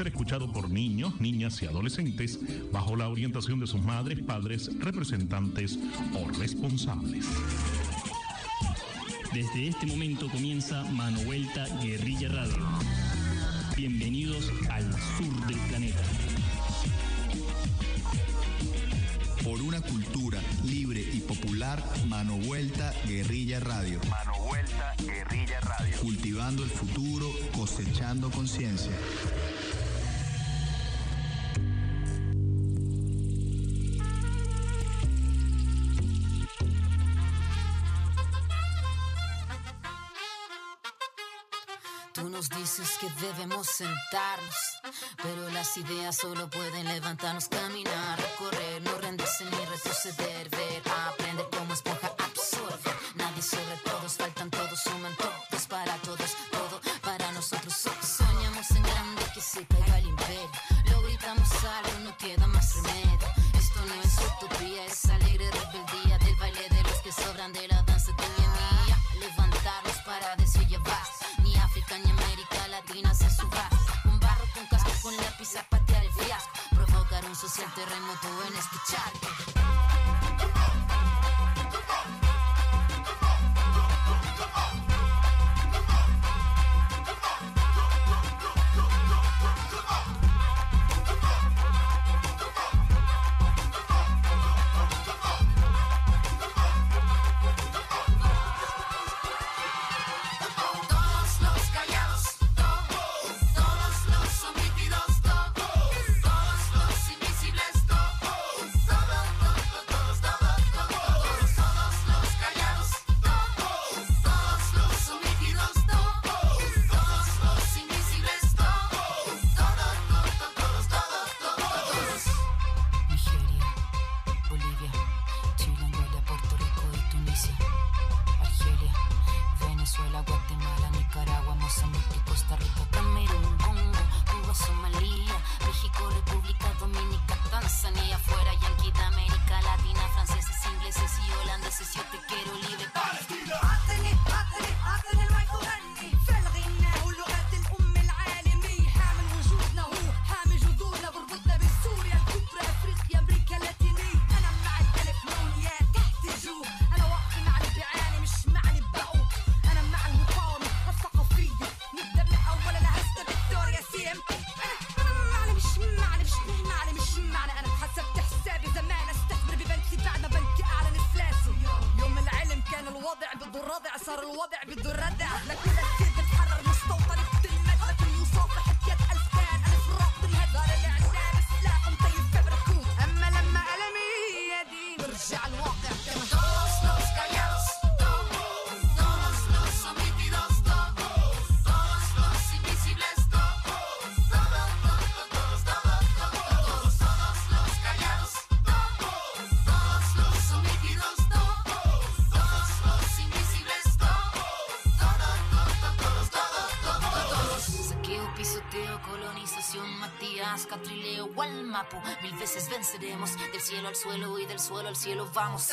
ser escuchado por niños, niñas y adolescentes bajo la orientación de sus madres, padres, representantes o responsables. Desde este momento comienza Mano Vuelta Guerrilla Radio. Bienvenidos al sur del planeta. Por una cultura libre y popular, Mano Vuelta Guerrilla Radio. Mano Vuelta Guerrilla Radio. Cultivando el futuro, cosechando conciencia. veces que debemos sentarnos, pero las ideas solo pueden levantarnos, caminar, correr, no rendirse ni retroceder, ver, aprender cómo esponja absorbe. Nadie sobre todos, faltan todos, suman todos. charca. الوضع صار الوضع بده الردع. لكن venceremos. Del cielo al suelo y del suelo al cielo vamos.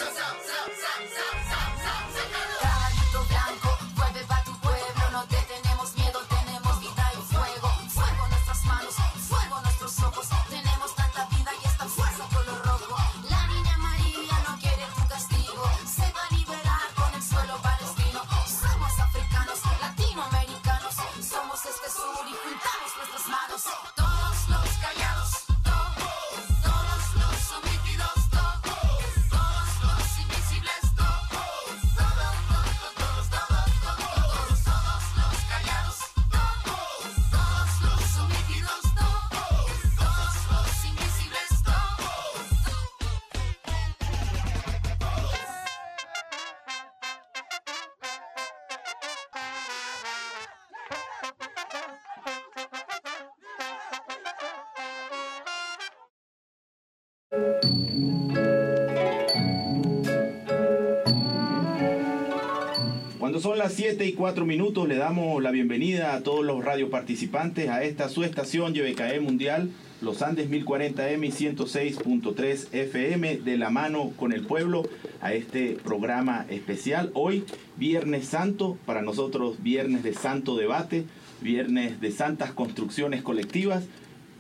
Cuatro minutos le damos la bienvenida a todos los radioparticipantes a esta su estación YBKE Mundial, Los Andes 1040M 106.3 FM, de la mano con el pueblo, a este programa especial. Hoy, Viernes Santo, para nosotros Viernes de Santo Debate, Viernes de Santas Construcciones Colectivas.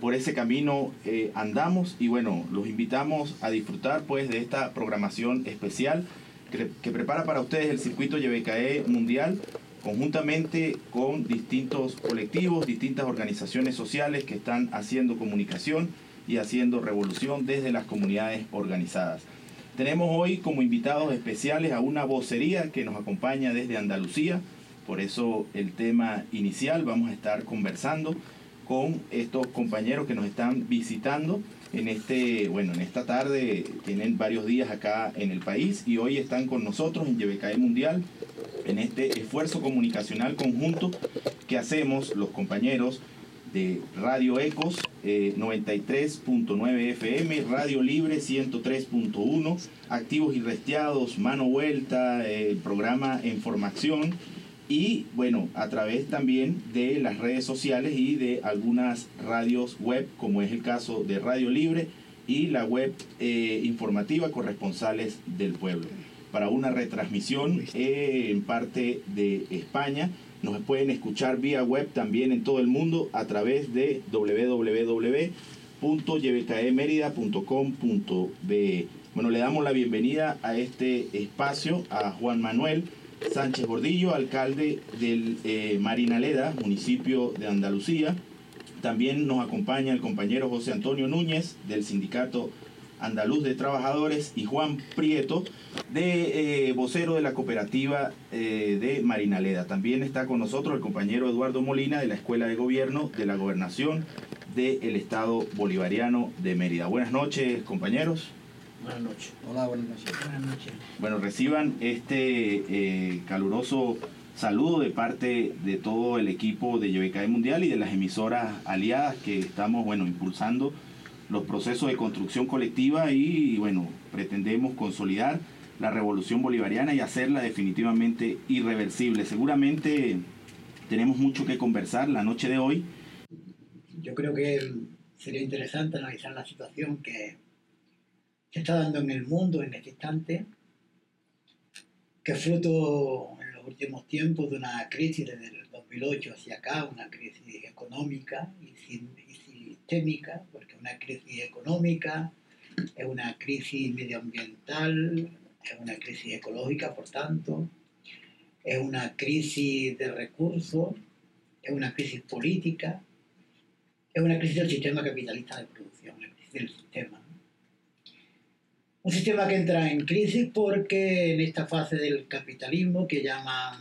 Por ese camino eh, andamos y bueno, los invitamos a disfrutar pues de esta programación especial que, prepara para ustedes el circuito YBKE Mundial conjuntamente con distintos colectivos, distintas organizaciones sociales que están haciendo comunicación y haciendo revolución desde las comunidades organizadas. Tenemos hoy como invitados especiales a una vocería que nos acompaña desde Andalucía, por eso el tema inicial vamos a estar conversando con estos compañeros que nos están visitando en este, bueno, en esta tarde tienen varios días acá en el país y hoy están con nosotros en YBKE Mundial en este esfuerzo comunicacional conjunto que hacemos los compañeros de Radio Ecos eh, 93.9 FM, Radio Libre 103.1, Activos y Resteados, Mano Vuelta, eh, el programa En Formación y bueno, a través también de las redes sociales y de algunas radios web, como es el caso de Radio Libre y la web eh, informativa Corresponsales del Pueblo. Para una retransmisión eh, en parte de España, nos pueden escuchar vía web también en todo el mundo a través de www.ybkemérida.com.be. Bueno, le damos la bienvenida a este espacio a Juan Manuel Sánchez Gordillo, alcalde del eh, Marinaleda, municipio de Andalucía. También nos acompaña el compañero José Antonio Núñez del Sindicato Andaluz de Trabajadores y Juan Prieto, de eh, vocero de la cooperativa eh, de Marinaleda. También está con nosotros el compañero Eduardo Molina de la Escuela de Gobierno de la Gobernación del Estado Bolivariano de Mérida. Buenas noches, compañeros. Buenas noches. Hola, buenas noches. Buenas noches. Bueno, reciban este eh, caluroso saludo de parte de todo el equipo de YBKE Mundial y de las emisoras aliadas que estamos, bueno, impulsando los procesos de construcción colectiva y, bueno, pretendemos consolidar la revolución bolivariana y hacerla definitivamente irreversible. Seguramente tenemos mucho que conversar la noche de hoy. Yo creo que sería interesante analizar la situación que se está dando en el mundo en este instante, que es fruto en los últimos tiempos de una crisis desde el 2008 hacia acá, una crisis económica y, sistémica, porque una crisis económica es una crisis medioambiental, es una crisis ecológica, por tanto, es una crisis de recursos, es una crisis política, es una crisis del sistema capitalista de producción, la crisis del sistema. Un sistema que entra en crisis porque en esta fase del capitalismo que llaman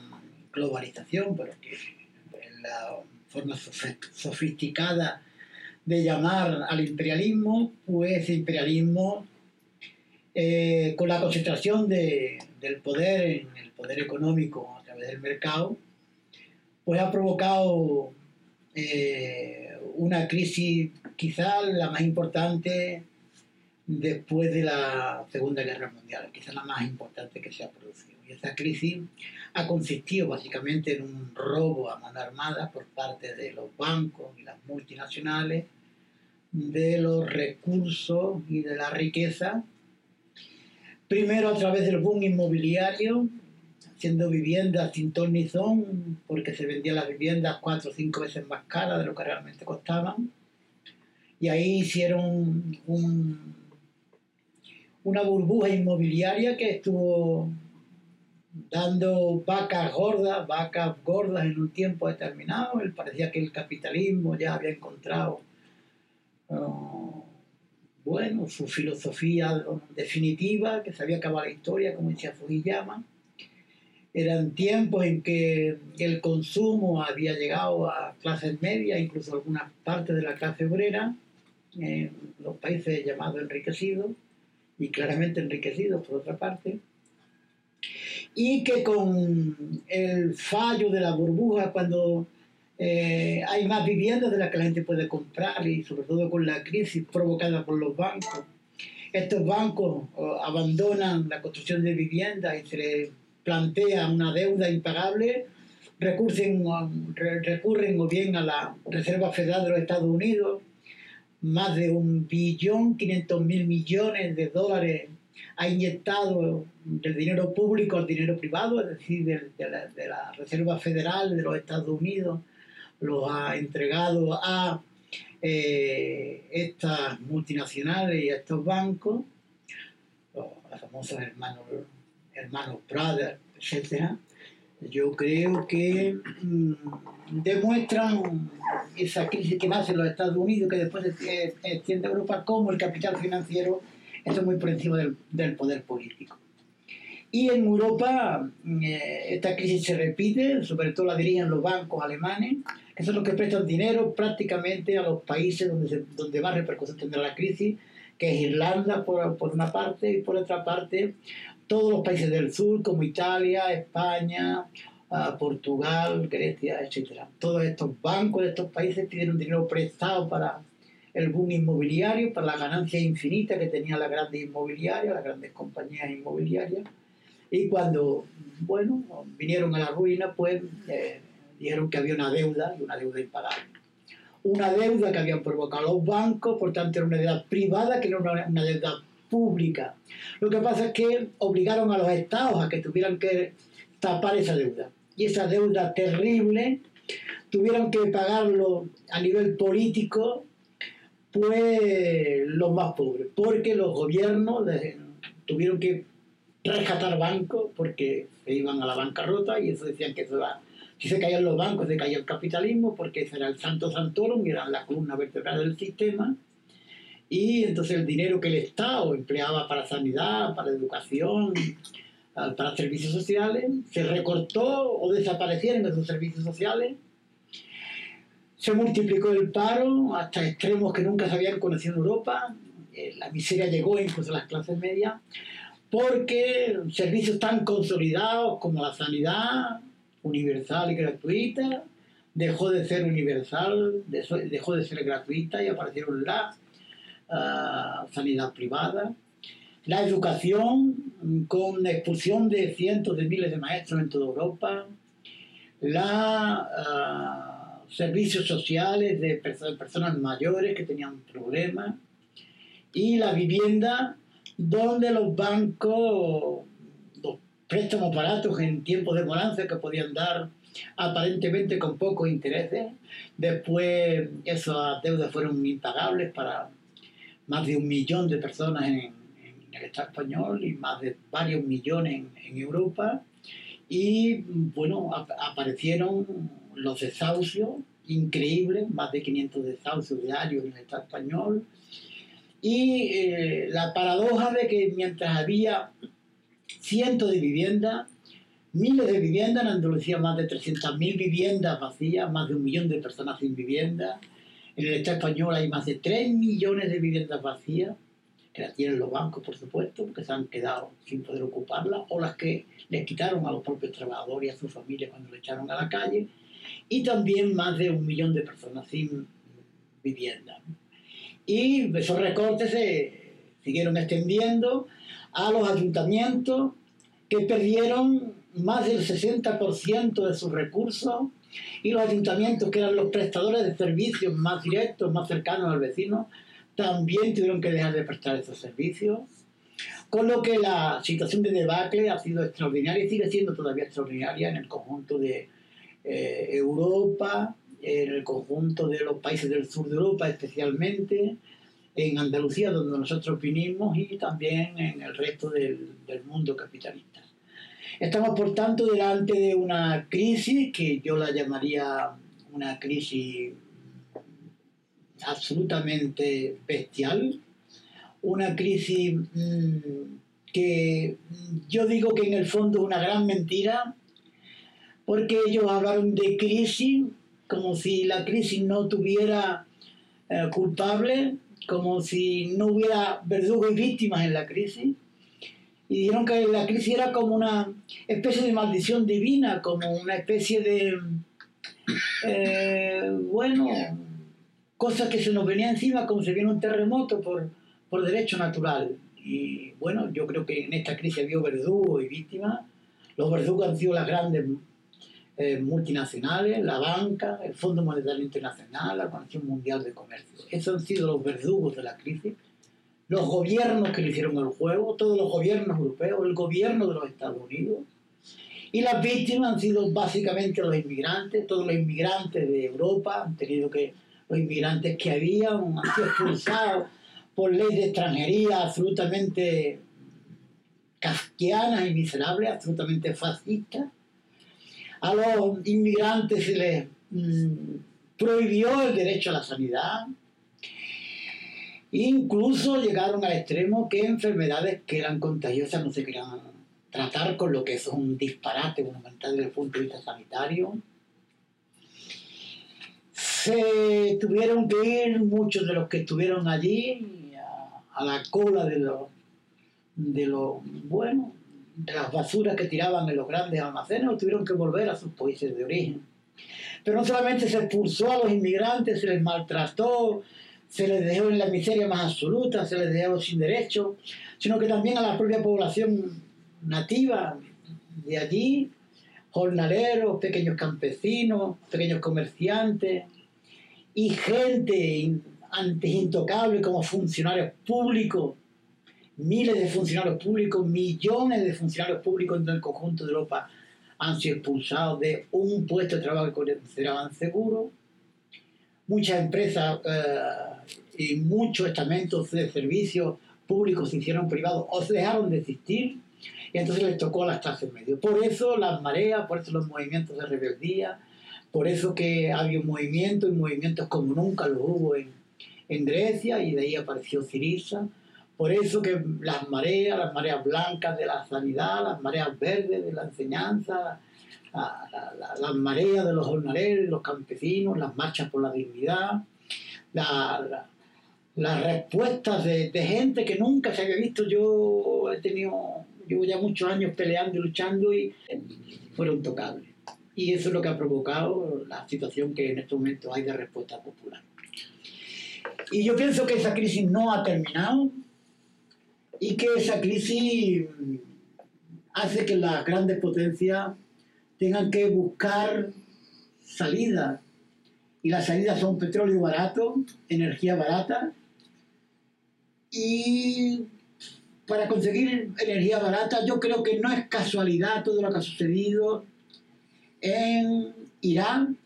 globalización, pero que es la forma sofisticada de llamar al imperialismo, pues imperialismo eh, con la concentración de- del poder en el poder económico a través del mercado, pues ha provocado eh, una crisis quizá la más importante después de la Segunda Guerra Mundial, quizá la más importante que se ha producido. Y esa crisis ha consistido básicamente en un robo a mano armada por parte de los bancos y las multinacionales de los recursos y de la riqueza, primero a través del boom inmobiliario, haciendo viviendas sin ton ni son, porque se vendían las viviendas cuatro o cinco veces más caras de lo que realmente costaban. Y ahí hicieron un- una burbuja inmobiliaria que estuvo dando vacas gordas, vacas gordas en un tiempo determinado. Parecía que el capitalismo ya había encontrado, ah, bueno, su filosofía definitiva, que se había acabado la historia, como decía Fujiyama. Eran tiempos en que el consumo había llegado a clases medias, incluso algunas partes de la clase obrera, en los países llamados enriquecidos, y claramente enriquecidos por otra parte, y que con el fallo de la burbuja, cuando eh, hay más viviendas de las que la gente puede comprar, y sobre todo con la crisis provocada por los bancos, estos bancos abandonan la construcción de viviendas y se les plantea una deuda impagable, recurren, re- recurren o bien a la Reserva Federal de los Estados Unidos, más de un billón 500 mil millones de dólares ha inyectado del dinero público al dinero privado, es decir, de, la, de la Reserva Federal de los Estados Unidos, lo ha entregado a eh, estas multinacionales y estos bancos, los famosos hermanos, hermanos Brothers, etcétera, yo creo que mm, demuestran esa crisis que nace en los Estados Unidos, que después se extiende a Europa, como el capital financiero está muy por encima del, del poder político. Y en Europa eh, esta crisis se repite, sobre todo la dirigen los bancos alemanes, que son los que prestan dinero prácticamente a los países donde, se- donde más repercusión tendrá la crisis, que es Irlanda por, por una parte y por otra parte todos los países del sur como Italia, España, ah, Portugal, Grecia, etcétera. Todos estos bancos de estos países pidieron dinero prestado para el boom inmobiliario, para la ganancia infinita que tenían las grandes inmobiliarias, las grandes compañías inmobiliarias. Y cuando, bueno, vinieron a la ruina, pues eh, dijeron que había una deuda y una deuda impagable. Una deuda que habían provocado los bancos, por tanto era una deuda privada que era una, una deuda pública. Lo que pasa es que obligaron a los estados a que tuvieran que tapar esa deuda. Y esa deuda terrible tuvieron que pagarlo a nivel político, pues los más pobres, porque los gobiernos tuvieron que rescatar bancos porque se iban a la bancarrota y eso decían que eso era, si se caían los bancos se caía el capitalismo porque ese era el santo santorum y era la columna vertebral del sistema y entonces el dinero que el Estado empleaba para sanidad, para educación, ah, para servicios sociales, se recortó o desaparecieron esos servicios sociales. Se multiplicó el paro hasta extremos que nunca se habían conocido en Europa. Eh, La miseria llegó incluso a las clases medias porque servicios tan consolidados como la sanidad universal y gratuita dejó de ser universal, dejó dejó de ser gratuita y aparecieron las sanidad privada, la educación con la expulsión de cientos de miles de maestros en toda Europa, la ah, servicios sociales de perso- personas mayores que tenían problemas y la vivienda donde los bancos, los préstamos baratos en tiempos de bonanza que podían dar aparentemente con pocos intereses, después esas deudas fueron impagables para más de un millón de personas en, el Estado español y más de varios millones en, Europa. Y bueno, ap- aparecieron los desahucios increíbles, más de 500 desahucios diarios en el Estado español. Y eh, la paradoja de que mientras había cientos de viviendas, miles de viviendas, en Andalucía más de 300.000 viviendas vacías, más de un millón de personas sin vivienda. En el Estado español hay más de 3 millones de viviendas vacías, que las tienen los bancos, por supuesto, porque se han quedado sin poder ocuparlas, o las que les quitaron a los propios trabajadores y a sus familias cuando lo echaron a la calle. Y también más de un millón de personas sin vivienda. Y esos recortes se siguieron extendiendo a los ayuntamientos que perdieron más del 60% de sus recursos y los ayuntamientos que eran los prestadores de servicios más directos, más cercanos al vecino, también tuvieron que dejar de prestar esos servicios. Con lo que la situación de debacle ha sido extraordinaria y sigue siendo todavía extraordinaria en el conjunto de eh, Europa, en el conjunto de los países del sur de Europa especialmente, en Andalucía donde nosotros vinimos y también en el resto del, del mundo capitalista. Estamos por tanto delante de una crisis que yo la llamaría una crisis absolutamente bestial, una crisis mm, que yo digo que en el fondo es una gran mentira, porque ellos hablaron de crisis como si la crisis no tuviera eh, culpable, como si no hubiera verdugos y víctimas en la crisis. Y dijeron que la crisis era como una especie de maldición divina, como una especie de, eh, bueno, cosas que se nos venía encima como si viene un terremoto por, por derecho natural. Y bueno, yo creo que en esta crisis ha habido verdugos y víctimas. Los verdugos han sido las grandes eh, multinacionales, la banca, el Fondo Monetario Internacional, la Organización Mundial de Comercio. Esos han sido los verdugos de la crisis. Los gobiernos que le hicieron el juego, todos los gobiernos europeos, el gobierno de los Estados Unidos. Y las víctimas han sido básicamente los inmigrantes, todos los inmigrantes de Europa han tenido que los inmigrantes que habían, han sido expulsados por ley de extranjería absolutamente kafkiana y miserable, absolutamente fascista. A los inmigrantes se les mm, prohibió el derecho a la sanidad. Incluso llegaron al extremo que enfermedades que eran contagiosas no se querían tratar, con lo que es un disparate monumental desde el punto de vista sanitario. Se tuvieron que ir muchos de los que estuvieron allí a, a la cola de los, de los, bueno, de las basuras que tiraban en los grandes almacenes, o tuvieron que volver a sus países de origen. Pero no solamente se expulsó a los inmigrantes, se les maltrató, se les dejó en la miseria más absoluta, se les dejó sin derechos, sino que también a la propia población nativa de allí, jornaleros, pequeños campesinos, pequeños comerciantes y gente antes intocable como funcionarios públicos, miles de funcionarios públicos, millones de funcionarios públicos en el conjunto de Europa han sido expulsados de un puesto de trabajo que consideraban seguro. Muchas empresas eh, y muchos estamentos de servicios públicos se hicieron privados o se dejaron de existir y entonces les tocó a las clases medias. Por eso las mareas, por eso los movimientos de rebeldía, por eso que había un movimiento y movimientos como nunca los hubo en, en Grecia y de ahí apareció Siriza. Por eso que las mareas, las mareas blancas de la sanidad, las mareas verdes de la enseñanza, la- la- la- las mareas de los jornaleros, los campesinos, las marchas por la dignidad, la- la- las respuestas de, de gente que nunca se había visto. Yo he tenido, llevo ya muchos años peleando y luchando y fueron tocables. Y eso es lo que ha provocado la situación que en estos momentos hay de respuesta popular. Y yo pienso que esa crisis no ha terminado y que esa crisis hace que las grandes potencias tengan que buscar salidas. Y las salidas son petróleo barato, energía barata. Y para conseguir energía barata, yo creo que no es casualidad todo lo que ha sucedido en Irán,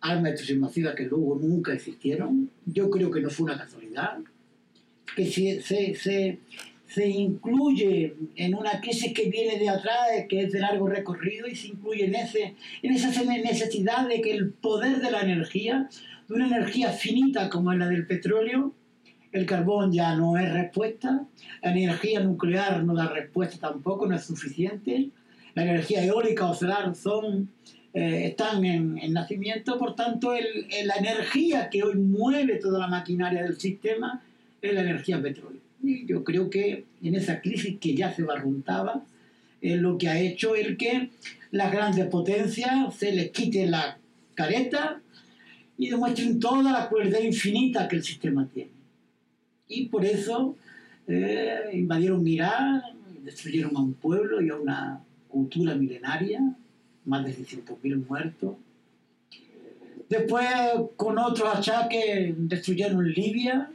armas de destrucción masiva que luego nunca existieron. Yo creo que no fue una casualidad. Que se, se, se incluye en una crisis que viene de atrás, que es de largo recorrido, y se incluye en, ese, en esa necesidad de que el poder de la energía, de una energía finita como es la del petróleo, el carbón ya no es respuesta, la energía nuclear no da respuesta tampoco, no es suficiente, la energía eólica o solar son, eh, están en, en nacimiento, por tanto el- la energía que hoy mueve toda la maquinaria del sistema es la energía petróleo. Y yo creo que en esa crisis que ya se barruntaba, es lo que ha hecho el que las grandes potencias se les quite la careta y demuestren toda la crueldad infinita que el sistema tiene. Y por eso eh, invadieron Irán, destruyeron a un pueblo y a una cultura milenaria, más de 600.000 muertos. Después, con otros achaques, destruyeron Libia.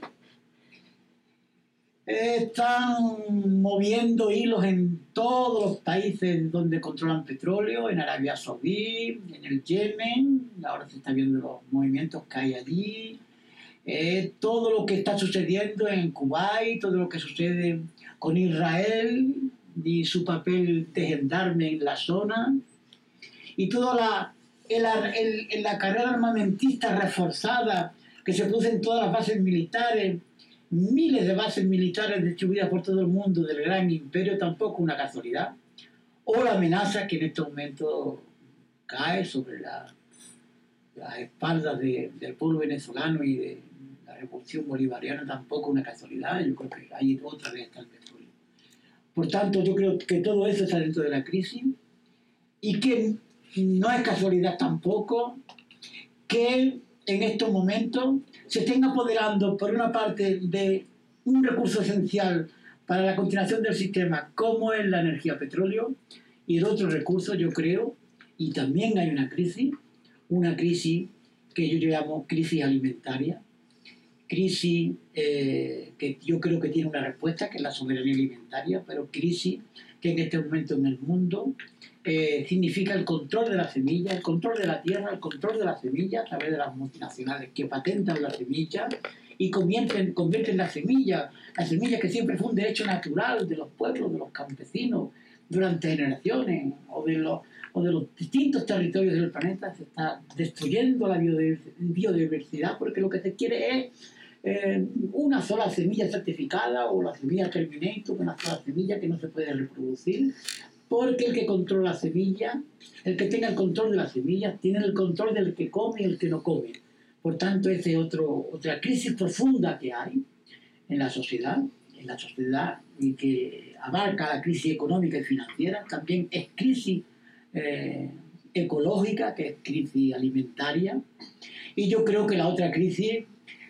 Están moviendo hilos en todos los países donde controlan petróleo, en Arabia Saudí, en el Yemen, ahora se están viendo los movimientos que hay allí, eh, todo lo que está sucediendo en Kuwait, todo lo que sucede con Israel y su papel de gendarme en la zona, y toda la, el- el- la carrera armamentista reforzada que se produce en todas las bases militares, miles de bases militares distribuidas por todo el mundo del gran imperio, tampoco una casualidad, o la amenaza que en este momento cae sobre la, las espaldas de- del pueblo venezolano y de la revolución bolivariana tampoco una casualidad, yo creo que ahí otra vez está el petróleo. Por tanto, yo creo que todo eso está dentro de la crisis y que no es casualidad tampoco que en estos momentos se estén apoderando por una parte de un recurso esencial para la continuación del sistema como es la energía petróleo y el otro recurso yo creo y también hay una crisis una crisis que yo llamo crisis alimentaria crisis eh, que yo creo que tiene una respuesta, que es la soberanía alimentaria, pero crisis que en este momento en el mundo eh, significa el control de la semilla, el control de la tierra, el control de la semilla a través de las multinacionales que patentan la semilla y convierten, convierten la semilla, la semilla que siempre fue un derecho natural de los pueblos, de los campesinos, durante generaciones, o de los, o de los distintos territorios del planeta, se está destruyendo la biodiver- biodiversidad porque lo que se quiere es eh, una sola semilla certificada o la semilla Terminator, una sola semilla que no se puede reproducir, porque el que controla la semilla, el que tenga el control de la semilla, tiene el control del que come y el que no come. Por tanto, esa es otra crisis profunda que hay en la sociedad, en la sociedad y que abarca la crisis económica y financiera, también es crisis eh, ecológica, que es crisis alimentaria, y yo creo que la otra crisis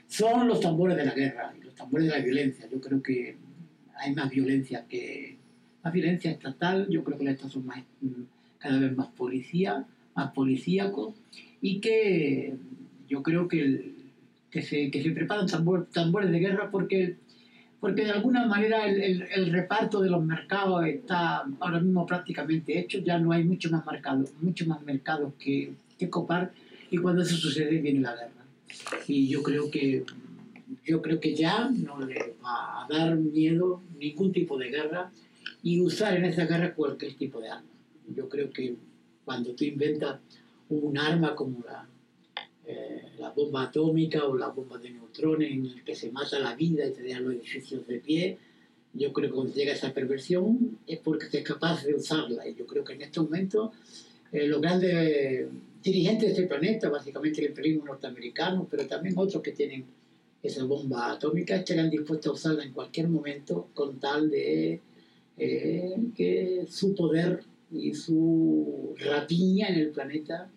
son los tambores de la guerra y los tambores de la violencia. Yo creo que hay más violencia que más violencia estatal. Yo creo que estos son más, mm, cada vez más policía, más policíacos y que yo creo que, que, se, que se preparan tambor- tambores de guerra porque porque de alguna manera el, el- reparto de los mercados está ahora mismo prácticamente hecho, ya no hay mucho más mercados, mucho más mercados que, que copar y cuando eso sucede viene la guerra. Y yo creo que yo creo que ya no le va a dar miedo ningún tipo de guerra y usar en esa guerra cualquier tipo de arma. Yo creo que cuando tú inventas un arma como la, eh, la bomba atómica o la bomba de neutrones en el que se mata la vida y te dejan los edificios de pie, yo creo que cuando llega esa perversión es porque se es capaz de usarla. Y yo creo que en este momento eh, los dirigentes de este planeta, básicamente el imperialismo norteamericano, pero también otros que tienen esa bomba atómica, estarán dispuestos a usarla en cualquier momento con tal de eh, que su poder y su rapiña en el planeta,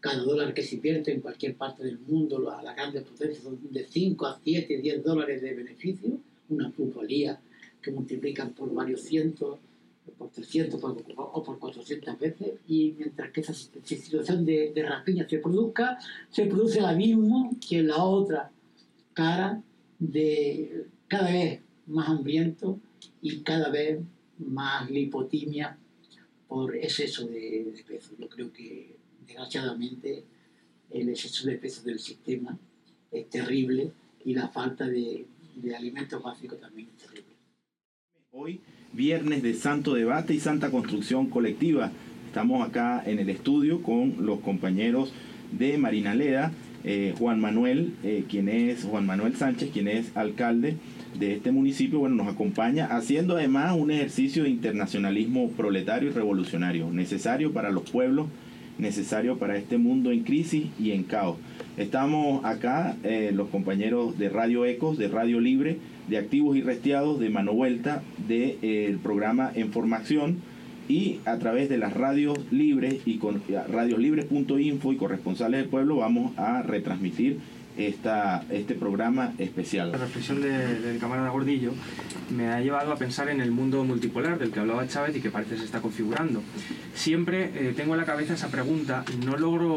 cada dólar que se invierte en cualquier parte del mundo, la- las grandes potencias son de 5 a 7, 10 dólares de beneficio, una plusvalía que multiplican por varios cientos, por 300 por- o por 400 veces, y mientras que esa situación de, de rapiña se produzca, se produce el abismo que la otra cara de cada vez más hambriento y cada vez más lipotimia por exceso de, de peso. Yo creo que desgraciadamente el exceso de peso del sistema es terrible y la falta de, de alimentos básicos también es terrible. Hoy, viernes de Santo Debate y Santa Construcción Colectiva. Estamos acá en el estudio con los compañeros de Marina Leda, eh, Juan Manuel, eh, quien es Juan Manuel Sánchez, quien es alcalde de este municipio, bueno, nos acompaña haciendo además un ejercicio de internacionalismo proletario y revolucionario, necesario para los pueblos, necesario para este mundo en crisis y en caos. Estamos acá, eh, los compañeros de Radio Ecos, de Radio Libre, de Activos y Restiados, de Mano Vuelta, del de, eh, programa En Formación y a través de las radios libres y con radioslibres.info y corresponsales del pueblo vamos a retransmitir esta, este programa especial. La reflexión de- del camarada Gordillo me ha llevado a pensar en el mundo multipolar del que hablaba Chávez y que parece se está configurando. Siempre eh, tengo en la cabeza esa pregunta no logro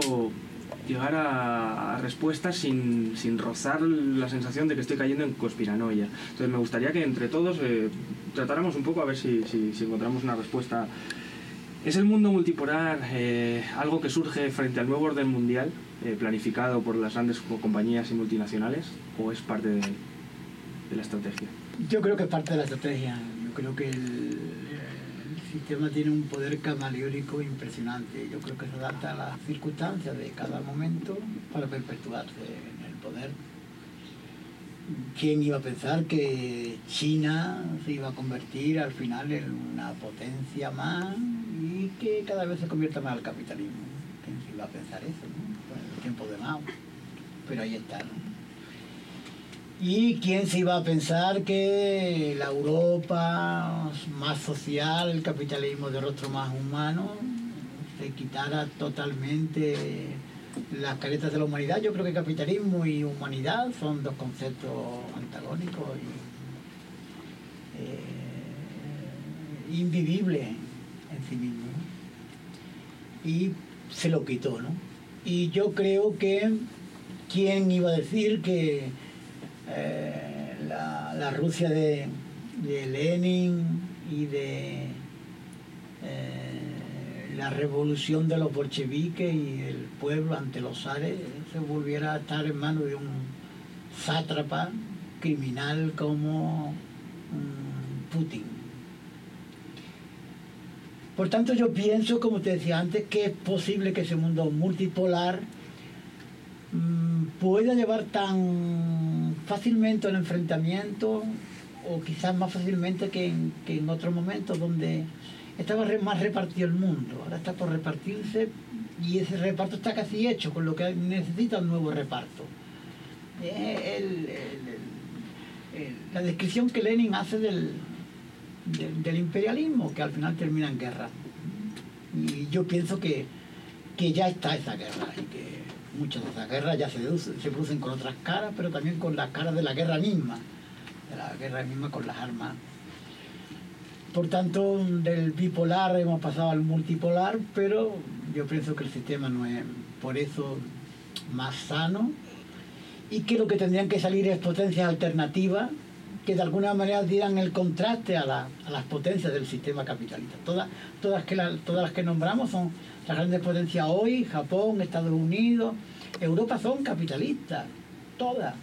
llegar a, respuestas sin, sin rozar la sensación de que estoy cayendo en conspiranoia. Entonces me gustaría que entre todos eh, tratáramos un poco a ver si, si- encontramos una respuesta. ¿Es el mundo multipolar eh, algo que surge frente al nuevo orden mundial, eh, planificado por las grandes co- compañías y multinacionales, o es parte de, la estrategia? Yo creo que es parte de la estrategia. Yo creo que sistema tiene un poder camaleónico impresionante. Yo creo que se adapta a las circunstancias de cada momento para perpetuarse en el poder. ¿Quién iba a pensar que China se iba a convertir al final en una potencia más y que cada vez se convierta más al capitalismo? ¿Quién se iba a pensar eso? ¿no? Pues el tiempo de Mao. Pero ahí está, ¿no? ¿Y quién se iba a pensar que la Europa más social, el capitalismo de rostro más humano, se quitara totalmente las caretas de la humanidad? Yo creo que capitalismo y humanidad son dos conceptos antagónicos y eh, invivibles en sí mismos. Y se lo quitó, ¿no? Y yo creo que quién iba a decir que eh, la, la Rusia de, Lenin y de eh, la revolución de los bolcheviques y el pueblo ante los zares se volviera a estar en manos de un sátrapa criminal como mm, Putin. Por tanto, yo pienso, como te decía antes, que es posible que ese mundo multipolar pueda llevar tan fácilmente al enfrentamiento o quizás más fácilmente que en, que en otros momentos donde estaba más repartido el mundo. Ahora está por repartirse y ese reparto está casi hecho, con lo que necesita un nuevo reparto. El- el- el- la descripción que Lenin hace del, del, imperialismo, que al final termina en guerra. Y yo pienso que, que ya está esa guerra muchas de esas guerras ya se, producen con otras caras, pero también con las caras de la guerra misma, de la guerra misma con las armas. Por tanto, del bipolar hemos pasado al multipolar, pero yo pienso que el sistema no es por eso más sano y que lo que tendrían que salir es potencias alternativas que de alguna manera dieran el contraste a, la- a las potencias del sistema capitalista. Todas, todas, que todas las que nombramos son las grandes potencias hoy, Japón, Estados Unidos, Europa son capitalistas, todas.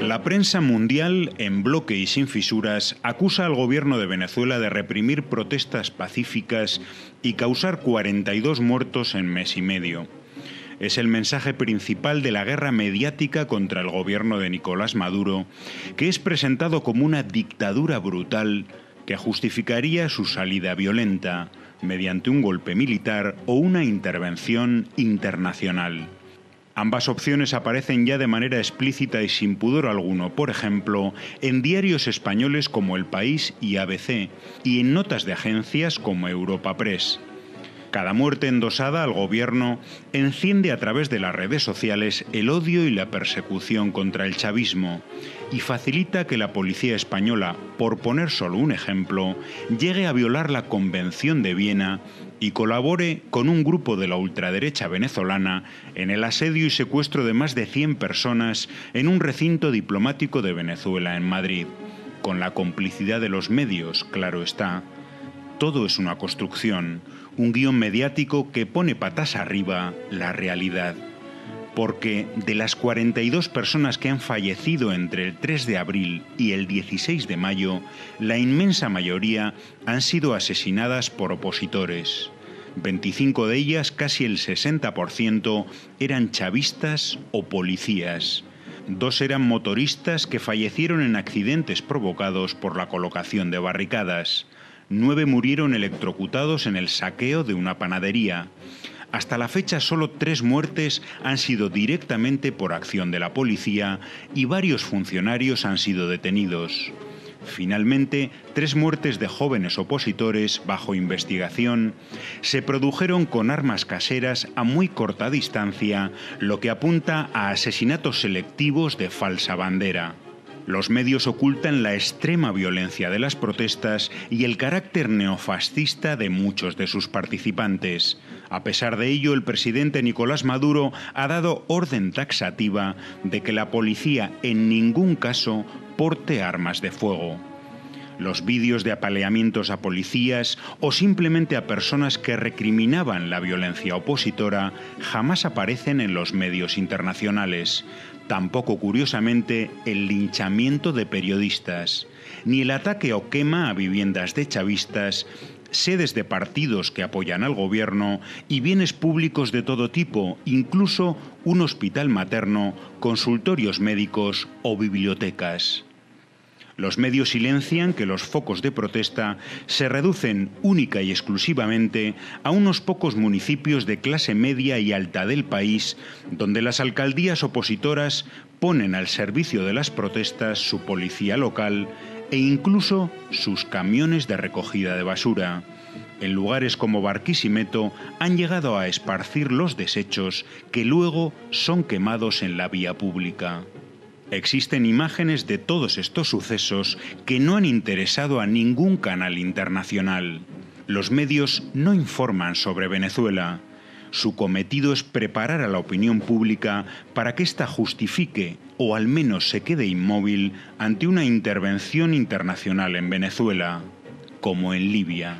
La prensa mundial, en bloque y sin fisuras, acusa al gobierno de Venezuela de reprimir protestas pacíficas y causar 42 muertos en mes y medio. Es el mensaje principal de la guerra mediática contra el gobierno de Nicolás Maduro, que es presentado como una dictadura brutal que justificaría su salida violenta mediante un golpe militar o una intervención internacional. Ambas opciones aparecen ya de manera explícita y sin pudor alguno, por ejemplo, en diarios españoles como El País y ABC, y en notas de agencias como Europa Press. Cada muerte endosada al gobierno enciende a través de las redes sociales el odio y la persecución contra el chavismo y facilita que la policía española, por poner solo un ejemplo, llegue a violar la Convención de Viena y colabore con un grupo de la ultraderecha venezolana en el asedio y secuestro de más de 100 personas en un recinto diplomático de Venezuela en Madrid, con la complicidad de los medios, claro está. Todo es una construcción, un guion mediático que pone patas arriba la realidad. Porque de las 42 personas que han fallecido entre el 3 de abril y el 16 de mayo, la inmensa mayoría han sido asesinadas por opositores. 25 de ellas, casi el 60%, eran chavistas o policías. Dos eran motoristas que fallecieron en accidentes provocados por la colocación de barricadas. Nueve murieron electrocutados en el saqueo de una panadería. Hasta la fecha solo tres muertes han sido directamente por acción de la policía y varios funcionarios han sido detenidos. Finalmente, tres muertes de jóvenes opositores bajo investigación se produjeron con armas caseras a muy corta distancia, lo que apunta a asesinatos selectivos de falsa bandera. Los medios ocultan la extrema violencia de las protestas y el carácter neofascista de muchos de sus participantes. A pesar de ello, el presidente Nicolás Maduro ha dado orden taxativa de que la policía en ningún caso porte armas de fuego. Los vídeos de apaleamientos a policías o simplemente a personas que recriminaban la violencia opositora jamás aparecen en los medios internacionales. Tampoco, curiosamente, el linchamiento de periodistas, ni el ataque o quema a viviendas de chavistas, sedes de partidos que apoyan al gobierno y bienes públicos de todo tipo, incluso un hospital materno, consultorios médicos o bibliotecas. Los medios silencian que los focos de protesta se reducen única y exclusivamente a unos pocos municipios de clase media y alta del país, donde las alcaldías opositoras ponen al servicio de las protestas su policía local e incluso sus camiones de recogida de basura. En lugares como Barquisimeto han llegado a esparcir los desechos que luego son quemados en la vía pública. Existen imágenes de todos estos sucesos que no han interesado a ningún canal internacional. Los medios no informan sobre Venezuela. Su cometido es preparar a la opinión pública para que ésta justifique o al menos se quede inmóvil ante una intervención internacional en Venezuela, como en Libia.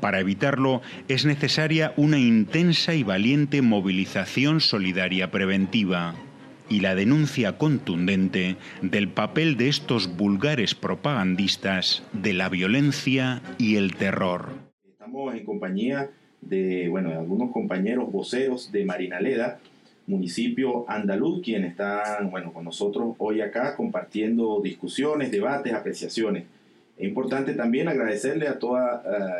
Para evitarlo es necesaria una intensa y valiente movilización solidaria preventiva y la denuncia contundente del papel de estos vulgares propagandistas de la violencia y el terror. Estamos en compañía de, bueno, de algunos compañeros voceros de Marinaleda, municipio andaluz, quienes están bueno, con nosotros hoy acá compartiendo discusiones, debates, apreciaciones. Es importante también agradecerle a todo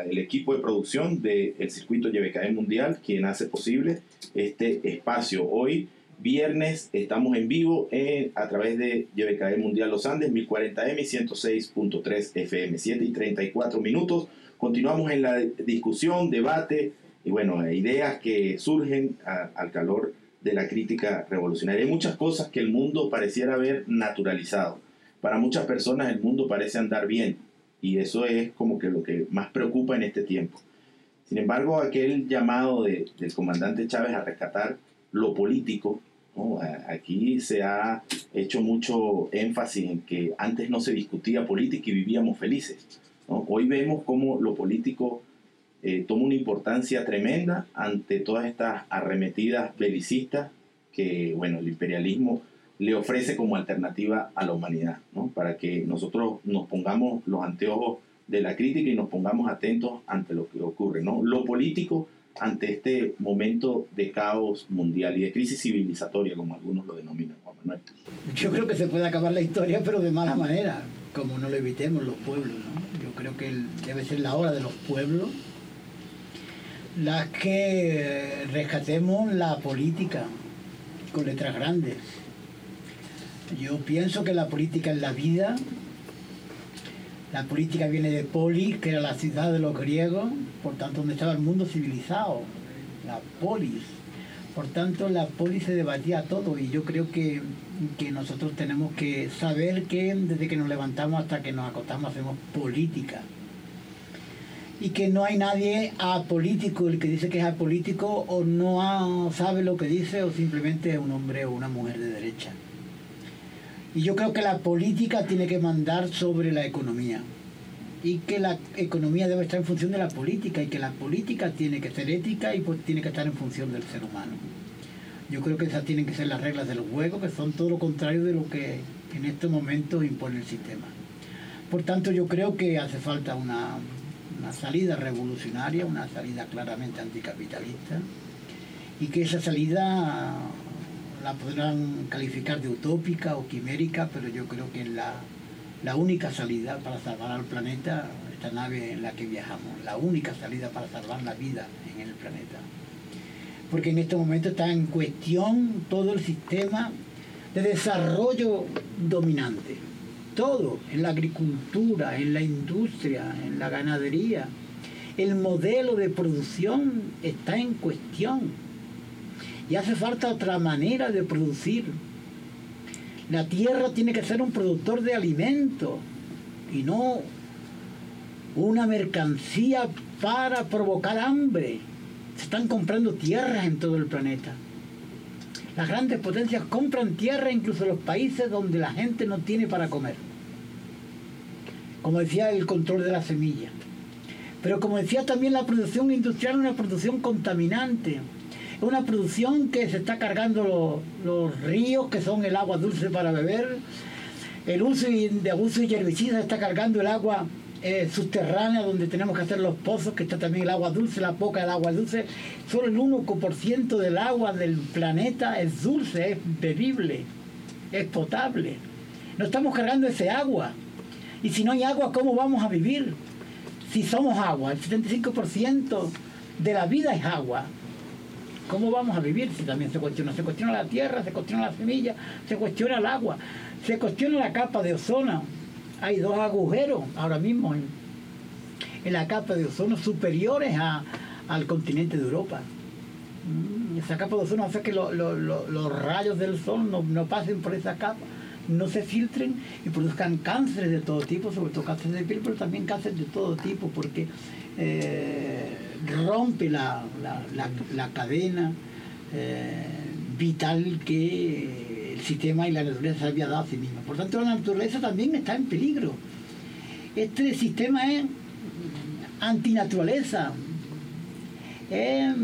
el equipo de producción del circuito YBKE Mundial, quien hace posible este espacio. Hoy, viernes, estamos en vivo en- a través de YBKE Mundial Los Andes, 1040M, 106.3 FM, 7 y 34 minutos. Continuamos en la discusión, debate y bueno, eh, ideas que surgen a- al calor de la crítica revolucionaria. Hay muchas cosas que el mundo pareciera haber naturalizado. Para muchas personas el mundo parece andar bien y eso es como que lo que más preocupa en este tiempo. Sin embargo, aquel llamado de- del comandante Chávez a rescatar lo político, ¿no? Aquí se ha hecho mucho énfasis en que antes no se discutía política y vivíamos felices. ¿no? Hoy vemos cómo lo político eh, toma una importancia tremenda ante todas estas arremetidas belicistas que bueno, el imperialismo le ofrece como alternativa a la humanidad, ¿no? para que nosotros nos pongamos los anteojos de la crítica y nos pongamos atentos ante lo que ocurre. ¿no? Lo político ante este momento de caos mundial y de crisis civilizatoria, como algunos lo denominan, Juan Manuel. Yo creo que se puede acabar la historia, pero de mala manera, como no lo evitemos los pueblos. ¿no? Yo creo que debe ser la hora de los pueblos las que rescatemos la política con letras grandes. Yo pienso que la política es la vida. La política viene de polis, que era la ciudad de los griegos, por tanto, donde estaba el mundo civilizado, la polis. Por tanto, la polis se debatía todo y yo creo que, que nosotros tenemos que saber que desde que nos levantamos hasta que nos acostamos hacemos política. Y que no hay nadie apolítico, el que dice que es apolítico o no sabe lo que dice o simplemente es un hombre o una mujer de derecha. Y yo creo que la política tiene que mandar sobre la economía. Y que la economía debe estar en función de la política y que la política tiene que ser ética y pues tiene que estar en función del ser humano. Yo creo que esas tienen que ser las reglas del juego, que son todo lo contrario de lo que en estos momentos impone el sistema. Por tanto, yo creo que hace falta una, una salida revolucionaria, una salida claramente anticapitalista, y que esa salida la podrán calificar de utópica o quimérica, pero yo creo que es la, la única salida para salvar al planeta, esta nave en la que viajamos, la única salida para salvar la vida en el planeta. Porque en este momento está en cuestión todo el sistema de desarrollo dominante. Todo, en la agricultura, en la industria, en la ganadería. El modelo de producción está en cuestión. Y hace falta otra manera de producir. La tierra tiene que ser un productor de alimento y no una mercancía para provocar hambre. Se están comprando tierras en todo el planeta. Las grandes potencias compran tierra incluso en los países donde la gente no tiene para comer. Como decía, el control de la semilla. Pero como decía también la producción industrial es una producción contaminante. Una producción que se está cargando los, los ríos, que son el agua dulce para beber. El uso y- de abuso y herbicidas está cargando el agua eh, subterránea donde tenemos que hacer los pozos, que está también el agua dulce, la poca del agua dulce. Solo el 1% del agua del planeta es dulce, es bebible, es potable. No estamos cargando ese agua. Y si no hay agua, ¿cómo vamos a vivir? Si somos agua, el 75% de la vida es agua. ¿Cómo vamos a vivir si también se cuestiona? Se cuestiona la tierra, se cuestiona la semilla, se cuestiona el agua, se cuestiona la capa de ozono. Hay dos agujeros ahora mismo en, la capa de ozono superiores a- al continente de Europa. Mm, Esa capa de ozono hace que lo- lo- lo- los rayos del sol no, no pasen por esa capa, no se filtren y produzcan cánceres de todo tipo, sobre todo cáncer de piel, pero también cáncer de todo tipo, porque eh, rompe la, la- la- cadena eh, vital que el sistema y la naturaleza había dado a sí misma. Por tanto, la naturaleza también está en peligro. Este sistema es antinaturaleza. Es,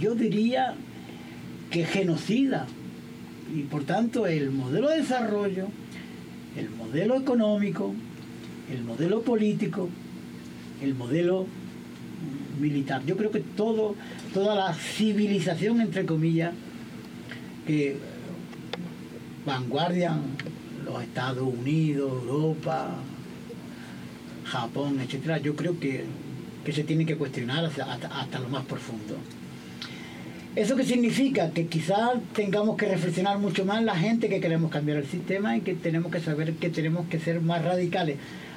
yo diría que genocida. Y por tanto, el modelo de desarrollo, el modelo económico, el modelo político, el modelo militar. Yo creo que todo, toda la civilización, entre comillas, que vanguardian los Estados Unidos, Europa, Japón, etcétera, yo creo que, que se tiene que cuestionar hasta, hasta- hasta lo más profundo. ¿Eso qué significa? Que quizás tengamos que reflexionar mucho más la gente que queremos cambiar el sistema y que tenemos que saber que tenemos que ser más radicales.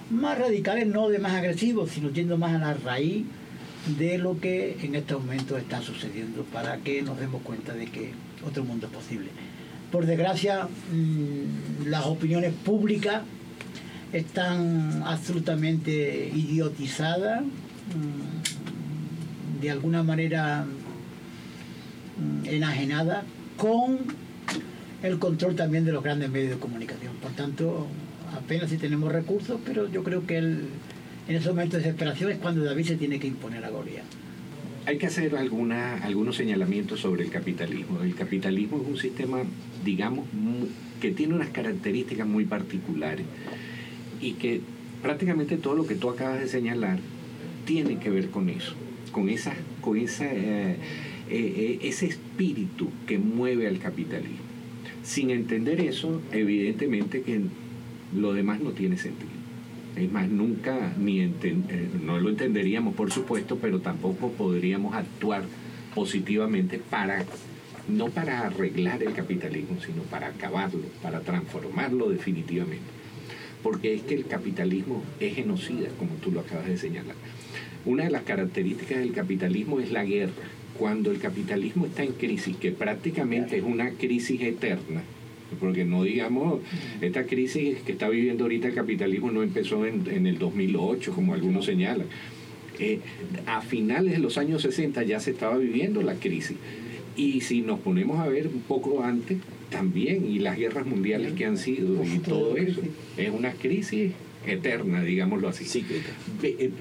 Más radicales no de más agresivos, sino yendo más a la raíz de lo que en este momento está sucediendo para que nos demos cuenta de que otro mundo es posible. Por desgracia, mm, las opiniones públicas están absolutamente idiotizadas, mm, de alguna manera mm, enajenada con el control también de los grandes medios de comunicación. Por tanto, apenas si tenemos recursos, pero yo creo que el- en ese momento de desesperación es cuando David se tiene que imponer a Goliat. Hay que hacer alguna, algunos señalamientos sobre el capitalismo. El capitalismo es un sistema, digamos, que tiene unas características muy particulares y que prácticamente todo lo que tú acabas de señalar tiene que ver con eso, con, esa, con esa, eh, eh, eh, ese espíritu que mueve al capitalismo. Sin entender eso, evidentemente que lo demás no tiene sentido. Es más, nunca ni eh, no lo entenderíamos, por supuesto, pero tampoco podríamos actuar positivamente para, no para arreglar el capitalismo, sino para acabarlo, para transformarlo definitivamente. Porque es que el capitalismo es genocida, como tú lo acabas de señalar. Una de las características del capitalismo es la guerra. Cuando el capitalismo está en crisis, que prácticamente es una crisis eterna, porque no digamos, esta crisis que está viviendo ahorita el capitalismo no empezó en, en el 2008, como algunos señalan. Eh, a finales de los años 60 ya se estaba viviendo la crisis. Y si nos ponemos a ver un poco antes, también, y las guerras mundiales que han sido, y todo eso, es una crisis eterna, digámoslo así. Ve- eh,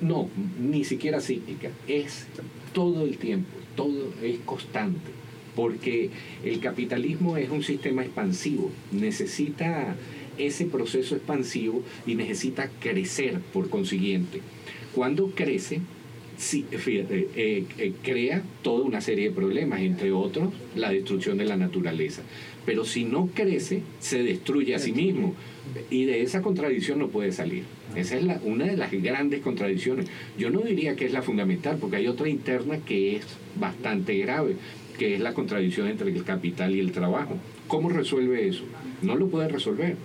No, ni siquiera cíclica, es todo el tiempo, todo es constante, porque el capitalismo es un sistema expansivo, necesita ese proceso expansivo y necesita crecer por consiguiente. Cuando crece, sí, fíjate, eh, eh, crea toda una serie de problemas, entre otros la destrucción de la naturaleza. Pero si no crece, se destruye a sí mismo. Y de esa contradicción no puede salir. Esa es la, una de las grandes contradicciones. Yo no diría que es la fundamental, porque hay otra interna que es bastante grave, que es la contradicción entre el capital y el trabajo. ¿Cómo resuelve eso? No lo puede resolver.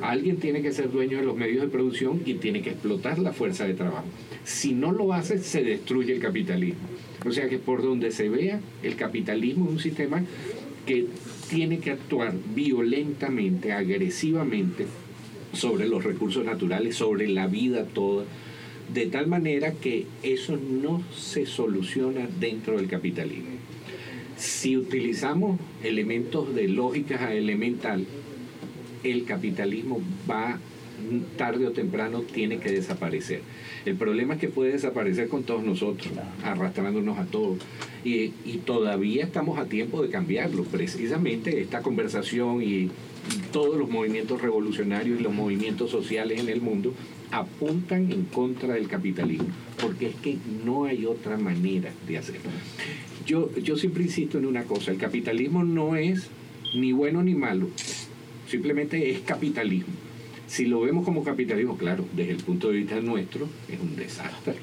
Alguien tiene que ser dueño de los medios de producción y tiene que explotar la fuerza de trabajo. Si no lo hace, se destruye el capitalismo. O sea que por donde se vea, el capitalismo es un sistema que tiene que actuar violentamente, agresivamente sobre los recursos naturales, sobre la vida toda, de tal manera que eso no se soluciona dentro del capitalismo. Si utilizamos elementos de lógica elemental, el capitalismo va tarde o temprano tiene que desaparecer. El problema es que puede desaparecer con todos nosotros, arrastrándonos a todos. Y, y todavía estamos a tiempo de cambiarlo. Precisamente esta conversación y todos los movimientos revolucionarios y los movimientos sociales en el mundo apuntan en contra del capitalismo, porque es que no hay otra manera de hacerlo. Yo, yo siempre insisto en una cosa, el capitalismo no es ni bueno ni malo, simplemente es capitalismo. Si lo vemos como capitalismo, claro, desde el punto de vista nuestro, es un desastre.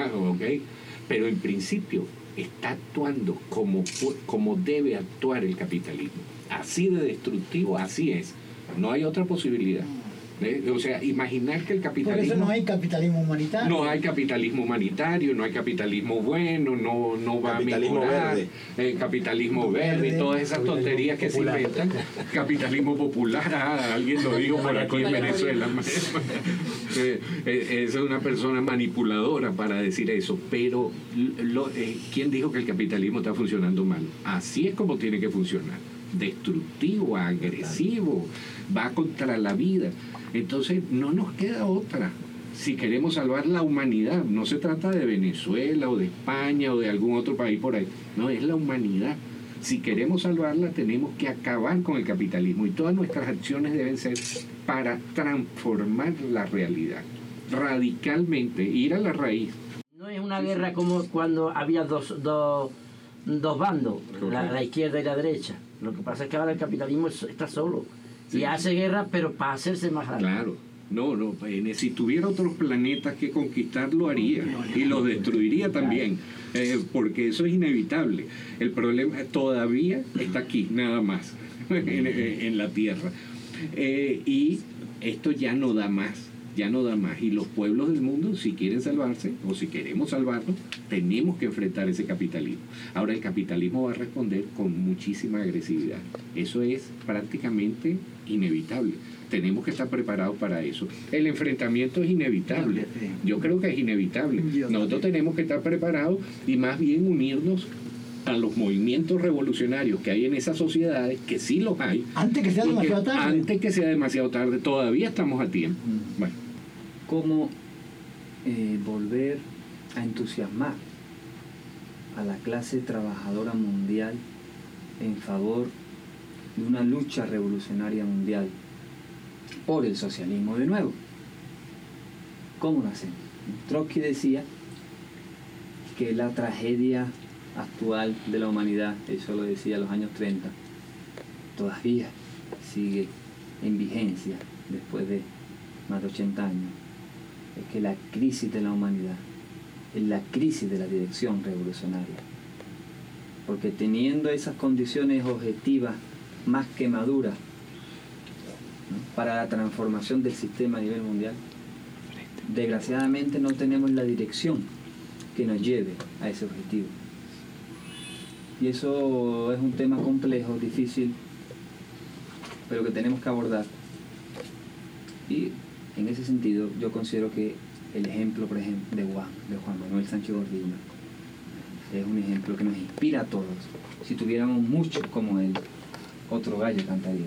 ¿ok? Pero en principio está actuando como, como debe actuar el capitalismo. Así de destructivo, así es. No hay otra posibilidad. ¿Eh? O sea, imaginar que el Por capitalismo... eso no hay capitalismo humanitario. No hay capitalismo humanitario, no hay capitalismo bueno, no, no va Capitalismo a mejorar. verde. eh, capitalismo verde, y todas esas tonterías que se inventan. Capitalismo popular, ah, alguien lo dijo por aquí en Venezuela. Eh, eh, es una persona manipuladora para decir eso, pero lo- eh, ¿quién dijo que el capitalismo está funcionando mal? Así es como tiene que funcionar. Destructivo, agresivo, va contra la vida. Entonces no nos queda otra. Si queremos salvar la humanidad, no se trata de Venezuela o de España o de algún otro país por ahí, no, es la humanidad. Si queremos salvarla, tenemos que acabar con el capitalismo y todas nuestras acciones deben ser para transformar la realidad, radicalmente, ir a la raíz. No es una guerra como cuando había dos, dos, dos bandos, la, la izquierda y la derecha. Lo que pasa es que ahora el capitalismo es- está solo. Y Sí. hace guerra, pero para hacerse más grande. Claro, no, no, si tuviera otros planetas que conquistar lo haría y los destruiría también, eh, porque eso es inevitable. El problema todavía está aquí, nada más, en, en la Tierra. Eh, y esto ya no da más, ya no da más. Y los pueblos del mundo, si quieren salvarse o si queremos salvarlo, tenemos que enfrentar ese capitalismo. Ahora el capitalismo va a responder con muchísima agresividad. Eso es prácticamente inevitable. Tenemos que estar preparados para eso. El enfrentamiento es inevitable. Yo creo que es inevitable. Nosotros tenemos que estar preparados y más bien unirnos a los movimientos revolucionarios que hay en esas sociedades, que sí los hay. Antes que sea demasiado tarde. Antes que sea demasiado tarde, todavía estamos a tiempo. Bueno, cómo eh, volver a entusiasmar a la clase trabajadora mundial en favor de una lucha revolucionaria mundial por el socialismo de nuevo. ¿Cómo lo hacemos? Trotsky decía que la tragedia actual de la humanidad, eso lo decía en los años 30, todavía sigue en vigencia después de más de 80 años, es que la crisis de la humanidad es la crisis de la dirección revolucionaria. Porque teniendo esas condiciones objetivas más que maduras para la transformación del sistema a nivel mundial, desgraciadamente no tenemos la dirección que nos lleve a ese objetivo. Y eso es un tema complejo, difícil, pero que tenemos que abordar. Y en ese sentido, yo considero que el ejemplo, por ejemplo, de Juan, de Juan Manuel Sánchez Gordillo, es un ejemplo que nos inspira a todos. Si tuviéramos muchos como él, otro gallo cantaría.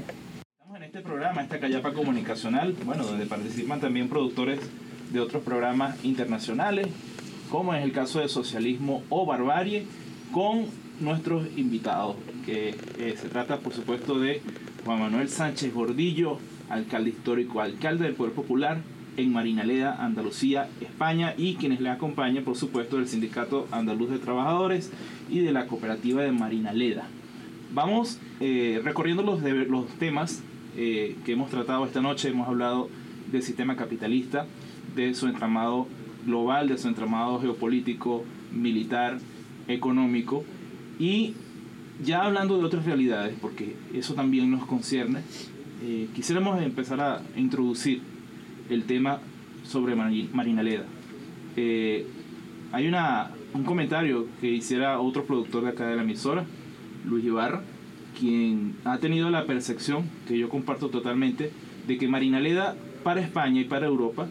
Estamos en este programa, esta callapa comunicacional, bueno, donde participan también productores de otros programas internacionales, como es el caso de Socialismo o Barbarie, con nuestros invitados, que eh, se trata, por supuesto, de Juan Manuel Sánchez Gordillo, alcalde histórico, alcalde del Poder Popular en Marinaleda, Andalucía, España, y quienes le acompañan, por supuesto, del Sindicato Andaluz de Trabajadores y de la Cooperativa de Marinaleda. Vamos eh, recorriendo los, los temas eh, que hemos tratado esta noche. Hemos hablado del sistema capitalista, de su entramado global, de su entramado geopolítico, militar, económico y ya hablando de otras realidades, porque eso también nos concierne, eh, quisiéramos empezar a introducir el tema sobre Mari- Marinaleda. Eh, hay una, un comentario que hiciera otro productor de acá de la emisora, Luis Ibarra, quien ha tenido la percepción, que yo comparto totalmente, de que Marinaleda para España y para Europa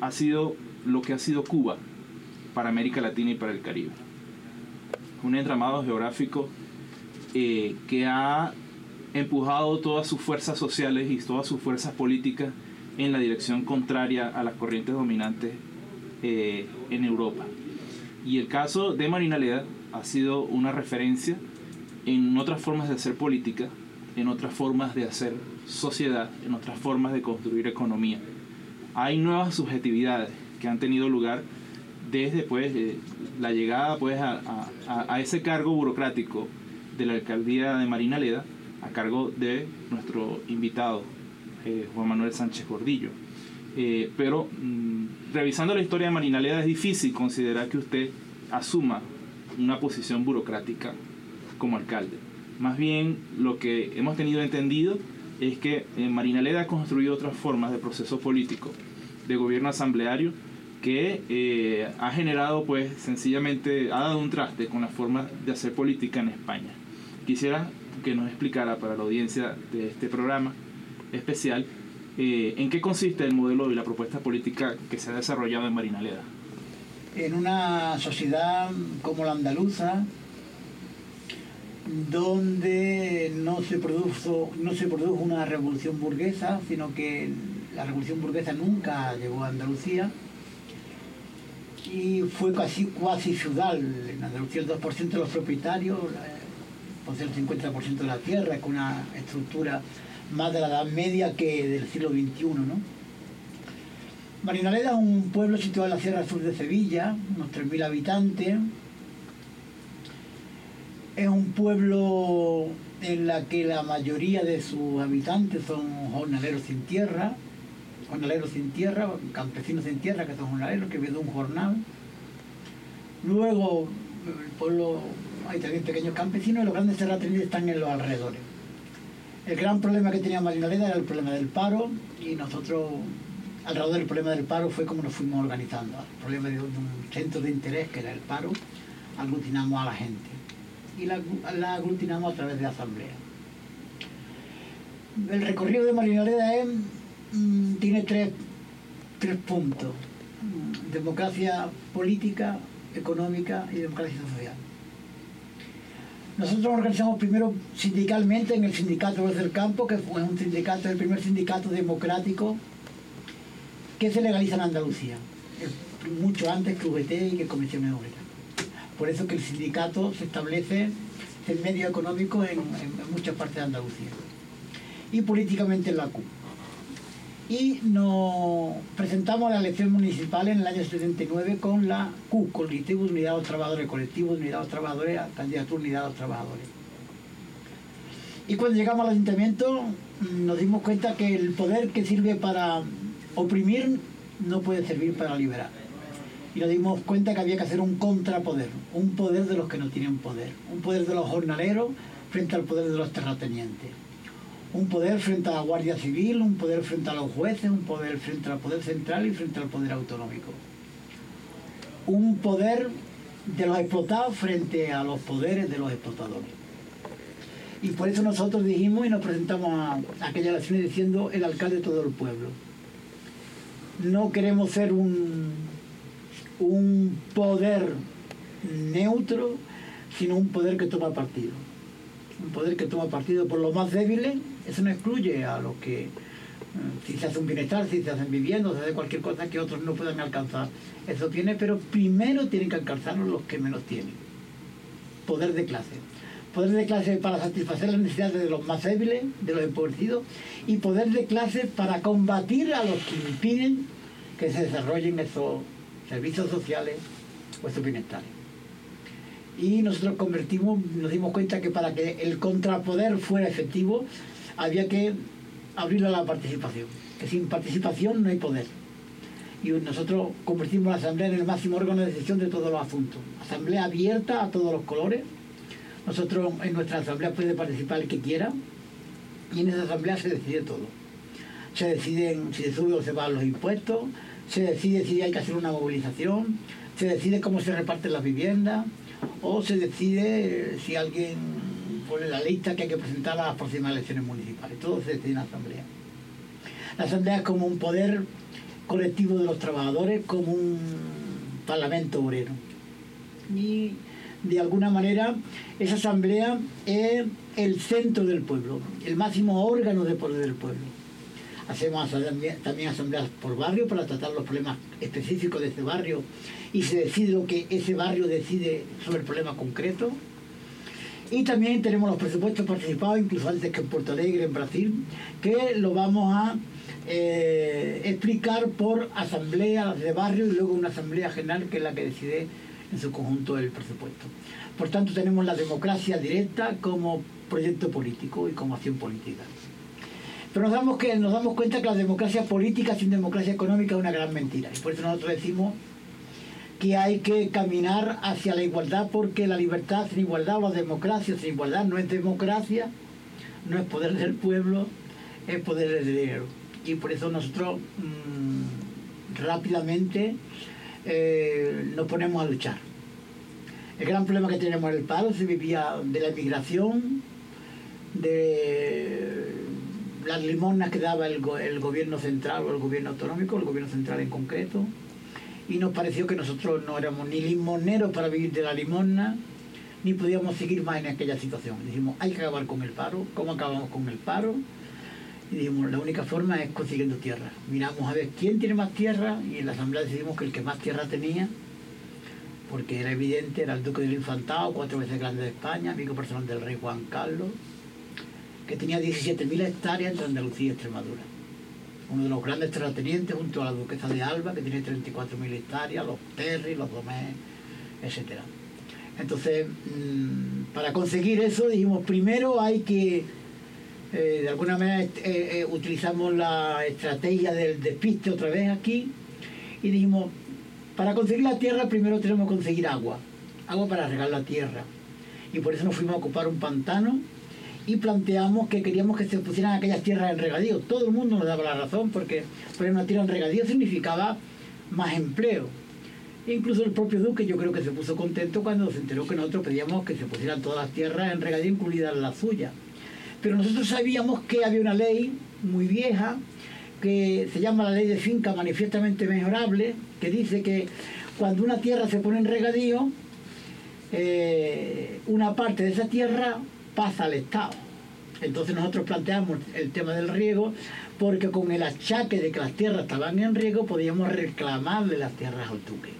ha sido lo que ha sido Cuba para América Latina y para el Caribe. Un entramado geográfico eh, que ha empujado todas sus fuerzas sociales y todas sus fuerzas políticas en la dirección contraria a las corrientes dominantes eh, en Europa. Y el caso de Marinaleda ha sido una referencia en otras formas de hacer política, en otras formas de hacer sociedad, en otras formas de construir economía. Hay nuevas subjetividades que han tenido lugar desde pues, eh, la llegada pues, a, a- ese cargo burocrático de la alcaldía de Marinaleda a cargo de nuestro invitado, eh, Juan Manuel Sánchez Gordillo. Eh, pero mm, revisando la historia de Marinaleda es difícil considerar que usted asuma una posición burocrática como alcalde. Más bien lo que hemos tenido entendido es que eh, Marinaleda ha construido otras formas de proceso político, de gobierno asambleario, que eh, ha generado, pues, sencillamente, ha dado un traste con la forma de hacer política en España. Quisiera que nos explicara para la audiencia de este programa especial eh, en qué consiste el modelo y la propuesta política que se ha desarrollado en Marinaleda. En una sociedad como la andaluza, donde no se produjo, no se produjo una revolución burguesa, sino que la revolución burguesa nunca llegó a Andalucía y fue casi cuasi feudal. En Andalucía el 2% de los propietarios posee el 50% de la tierra, con una estructura más de la Edad Media que del siglo XXI. ¿no? Marinaleda es un pueblo situado en la Sierra Sur de Sevilla, unos 3.000 habitantes. Es un pueblo en la que la mayoría de sus habitantes son jornaleros sin tierra, jornaleros sin tierra, campesinos sin tierra que son jornaleros, que viven de un jornal. Luego, el pueblo, hay también pequeños campesinos y los grandes terratenientes están en los alrededores. El gran problema que tenía Marinaleda era el problema del paro y nosotros, alrededor del problema del paro, fue como nos fuimos organizando. El problema de un centro de interés, que era el paro, aglutinamos a la gente y la, aglutinamos a través de asamblea. El recorrido de Marinaleda es, mm, tiene tres, puntos. Democracia política, económica y democracia social. Nosotros nos organizamos primero sindicalmente en el Sindicato Voz del Campo, que fue un sindicato, el primer sindicato democrático que se legaliza en Andalucía, mucho antes que VT y que Comisión Obrera. Por eso que el sindicato se establece en medio económico en- en muchas partes de Andalucía. Y políticamente en la CUP. Y nos presentamos a la elección municipal en el año 79 con la CUP, Colectivo Unidad de los Trabajadores, Colectivo Unidad de los Trabajadores, Candidatura Unidad de los Trabajadores. Y cuando llegamos al ayuntamiento nos dimos cuenta que el poder que sirve para oprimir no puede servir para liberar. Y nos dimos cuenta que había que hacer un contrapoder, un poder de los que no tienen poder, un poder de los jornaleros frente al poder de los terratenientes, un poder frente a la Guardia Civil, un poder frente a los jueces, un poder frente al poder central y frente al poder autonómico. Un poder de los explotados frente a los poderes de los explotadores. Y por eso nosotros dijimos y nos presentamos a aquella elección diciendo el alcalde de todo el pueblo. No queremos ser un, un poder neutro, sino un poder que toma partido. Un poder que toma partido por los más débiles, eso no excluye a los que, eh, si se hace un bienestar, si se hacen viviendas, se hace cualquier cosa que otros no puedan alcanzar. Eso tiene, pero primero tienen que alcanzarlo los que menos tienen. Poder de clase. Poder de clase para satisfacer las necesidades de los más débiles, de los empobrecidos, y poder de clase para combatir a los que impiden que se desarrollen esos servicios sociales o esos bienestares. Y nosotros convertimos, nos dimos cuenta que para que el contrapoder fuera efectivo había que abrirlo a la participación, que sin participación no hay poder. Y nosotros convertimos la Asamblea en el máximo órgano de decisión de todos los asuntos. Asamblea abierta a todos los colores. Nosotros en nuestra Asamblea puede participar el que quiera y en esa Asamblea se decide todo. Se deciden si se suben o se bajan los impuestos, se decide si hay que hacer una movilización, se decide cómo se reparten las viviendas o se decide si alguien pone la lista que hay que presentar a las próximas elecciones municipales. Todo se decide en la Asamblea. La Asamblea es como un poder colectivo de los trabajadores, como un parlamento obrero. Y de alguna manera esa Asamblea es el centro del pueblo, el máximo órgano de poder del pueblo. Hacemos también, también asambleas por barrio para tratar los problemas específicos de ese barrio y se decide lo que ese barrio decide sobre el problema concreto. Y también tenemos los presupuestos participados, incluso antes que en Puerto Alegre, en Brasil, que lo vamos a eh, explicar por asamblea de barrio y luego una asamblea general que es la que decide en su conjunto el presupuesto. Por tanto, tenemos la democracia directa como proyecto político y como acción política. Pero nos damos, que, nos damos cuenta que la democracia política sin democracia económica es una gran mentira. Y por eso nosotros decimos que hay que caminar hacia la igualdad porque la libertad sin igualdad o la democracia sin igualdad no es democracia, no es poder del pueblo, es poder del dinero. Y por eso nosotros mm, rápidamente eh, nos ponemos a luchar. El gran problema que tenemos en el paro se vivía de la emigración, de las limosnas que daba el gobierno central o el gobierno autonómico, el gobierno central en concreto, y nos pareció que nosotros no éramos ni limoneros para vivir de la limosna, ni podíamos seguir más en aquella situación. Dijimos, hay que acabar con el paro. ¿Cómo acabamos con el paro? Y dijimos, la única forma es consiguiendo tierra. Miramos a ver quién tiene más tierra y en la asamblea decidimos que el que más tierra tenía, porque era evidente, era el duque del Infantado, cuatro veces grande de España, amigo personal del rey Juan Carlos, que tenía 17.000 hectáreas entre Andalucía y Extremadura. Uno de los grandes terratenientes junto a la duquesa de Alba, que tiene 34.000 hectáreas, los Terry, los Domés, etcétera. Entonces, mm, para conseguir eso, dijimos, primero hay que, eh, de alguna manera, eh, eh, utilizamos la estrategia del despiste otra vez aquí, y dijimos, para conseguir la tierra, primero tenemos que conseguir agua, agua para regar la tierra. Y por eso nos fuimos a ocupar un pantano y planteamos que queríamos que se pusieran aquellas tierras en regadío. Todo el mundo nos daba la razón, porque poner una tierra en regadío significaba más empleo. E incluso el propio Duque yo creo que se puso contento cuando se enteró que nosotros pedíamos que se pusieran todas las tierras en regadío, incluidas la suya. Pero nosotros sabíamos que había una ley muy vieja, que se llama la ley de finca manifiestamente mejorable, que dice que cuando una tierra se pone en regadío, eh, una parte de esa tierra pasa al Estado. Entonces nosotros planteamos el tema del riego porque con el achaque de que las tierras estaban en riego podíamos reclamarle las tierras al duque.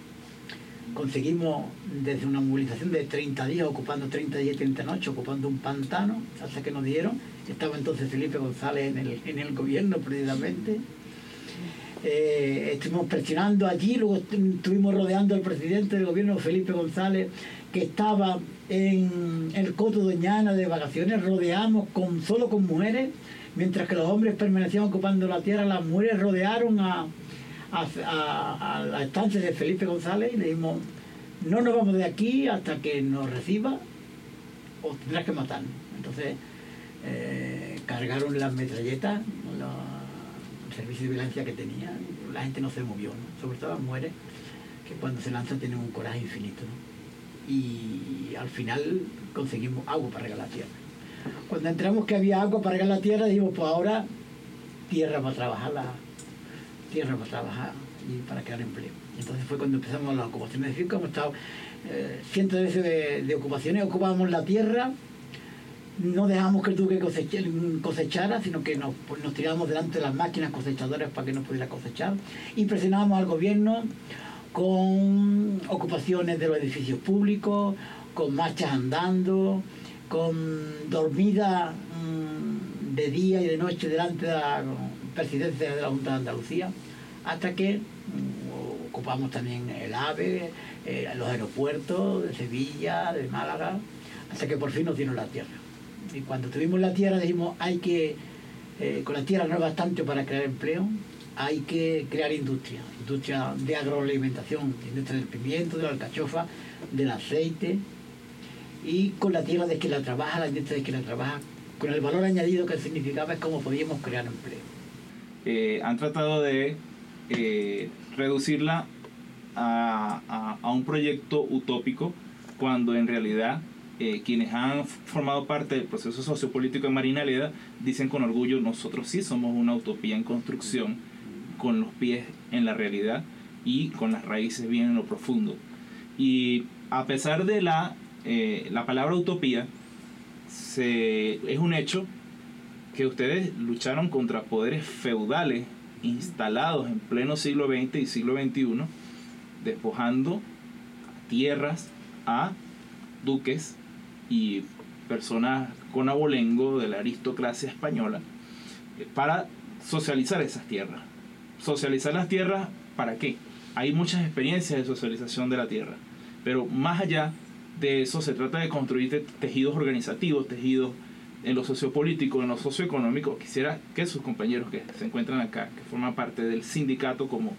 Conseguimos desde una movilización de 30 días, ocupando 30 días y 30 noches, ocupando un pantano, hasta que nos dieron. Estaba entonces Felipe González en el, en el gobierno precisamente. Eh, estuvimos presionando allí, luego estu- estuvimos rodeando al presidente del gobierno, Felipe González, que estaba en el Coto Doñana de vacaciones, rodeamos con, solo con mujeres, mientras que los hombres permanecían ocupando la tierra, las mujeres rodearon a, a, a- a la estancia de Felipe González y le dijimos, no nos vamos de aquí hasta que nos reciba o tendrás que matarnos. Entonces eh, cargaron las metralletas, la- el servicio de violencia que tenían, la gente no se movió, sobre todo las mujeres, que cuando se lanzan tienen un coraje infinito. Y al final conseguimos agua para regar la tierra. Cuando entramos que había agua para regar la tierra, dijimos, pues ahora tierra para trabajar, tierra para trabajar y para crear empleo. Entonces fue cuando empezamos las ocupaciones de finca, hemos estado eh, cientos de veces de, ocupaciones, ocupábamos la tierra, no dejamos que el duque cosechara, sino que nos, pues, nos tirábamos delante de las máquinas cosechadoras para que no pudiera cosechar y presionábamos al gobierno con ocupaciones de los edificios públicos, con marchas andando, con dormida mm, de día y de noche delante de la presidencia de la Junta de Andalucía, hasta que mm, ocupamos también el AVE, eh, los aeropuertos de Sevilla, de Málaga, hasta que por fin nos dieron la tierra. Y cuando tuvimos la tierra dijimos, hay que, eh, con la tierra no es bastante para crear empleo, hay que crear industria, industria de agroalimentación, industria del pimiento, de la alcachofa, del aceite, y con la tierra de que la trabaja, la industria de que la trabaja, con el valor añadido que significaba es cómo podíamos crear empleo. eh, han tratado de eh, reducirla a, a- un proyecto utópico cuando en realidad eh, quienes han formado parte del proceso sociopolítico de Marina Leda dicen con orgullo nosotros sí somos una utopía en construcción con los pies en la realidad y con las raíces bien en lo profundo. Y a pesar de la, eh, la palabra utopía, se, es un hecho que ustedes lucharon contra poderes feudales instalados en pleno siglo XX y siglo XXI, despojando tierras a duques y personas con abolengo de la aristocracia española eh, para socializar esas tierras. Socializar las tierras, ¿para qué? Hay muchas experiencias de socialización de la tierra, pero más allá de eso se trata de construir te- tejidos organizativos, tejidos en lo sociopolítico, en lo socioeconómico. Quisiera que sus compañeros que se encuentran acá, que forman parte del sindicato como,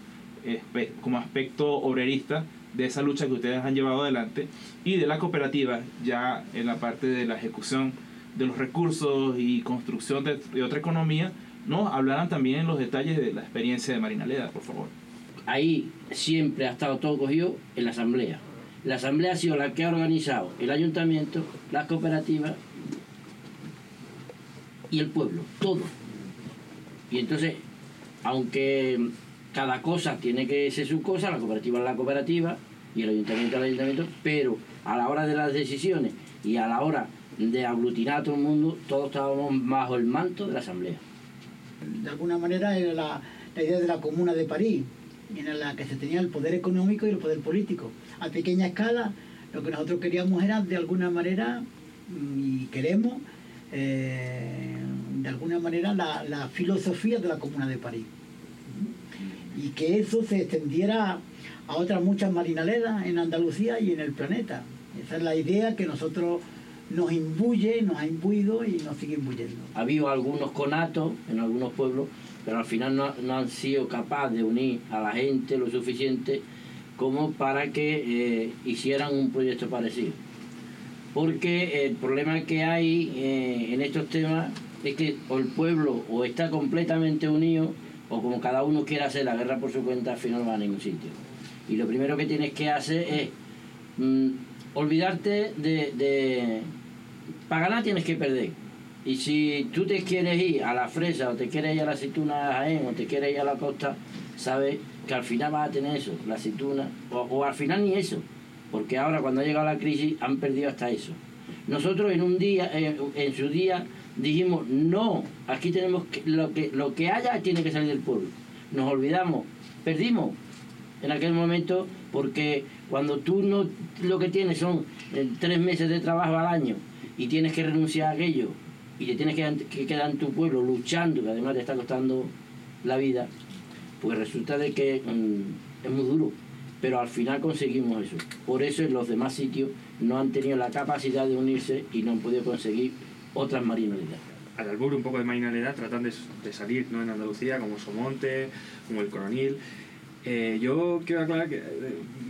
como aspecto obrerista de esa lucha que ustedes han llevado adelante y de la cooperativa ya en la parte de la ejecución de los recursos y construcción de otra economía, nos hablaran también en los detalles de la experiencia de Marinaleda, por favor. Ahí siempre ha estado todo cogido en la asamblea. La asamblea ha sido la que ha organizado el ayuntamiento, las cooperativas y el pueblo, todo. Y entonces, aunque cada cosa tiene que ser su cosa, la cooperativa es la cooperativa y el ayuntamiento es el ayuntamiento, pero a la hora de las decisiones y a la hora de aglutinar a todo el mundo, todos estábamos bajo el manto de la asamblea. De alguna manera era la, la idea de la Comuna de París, en la que se tenía el poder económico y el poder político. A pequeña escala, lo que nosotros queríamos era, de alguna manera, mm, y queremos, eh, de alguna manera, la, la filosofía de la Comuna de París. Y que eso se extendiera a otras muchas marinaledas en Andalucía y en el planeta. Esa es la idea que nosotros nos imbuye, nos ha imbuido y nos sigue imbuyendo. Ha habido algunos conatos en algunos pueblos, pero al final no, han sido capaces de unir a la gente lo suficiente como para que eh, hicieran un proyecto parecido. Porque el problema que hay eh, en estos temas es que o el pueblo o está completamente unido o como cada uno quiera hacer la guerra por su cuenta, al final no va a ningún sitio. Y lo primero que tienes que hacer es mm, olvidarte de... Para ganar tienes que perder. Y si tú te quieres ir a la fresa o te quieres ir a la aceituna de Jaén o te quieres ir a la costa, sabes que al final vas a tener eso, la aceituna, o, al final ni eso, porque ahora cuando ha llegado la crisis han perdido hasta eso. Nosotros en un día, en, en su día, dijimos, no, aquí tenemos que, lo que, lo que haya tiene que salir del pueblo. Nos olvidamos, perdimos en aquel momento porque cuando tú no lo que tienes son eh, tres meses de trabajo al año y tienes que renunciar a aquello y te tienes que, que quedar en tu pueblo luchando, que además te está costando la vida, pues resulta de que mm, es muy duro. Pero al final conseguimos eso. Por eso en los demás sitios no han tenido la capacidad de unirse y no han podido conseguir otras marinalidades. al albur un poco de marinalidad, tratan de, de salir ¿no? en Andalucía, como Somonte, como el Coronil. Eh, yo quiero aclarar que eh,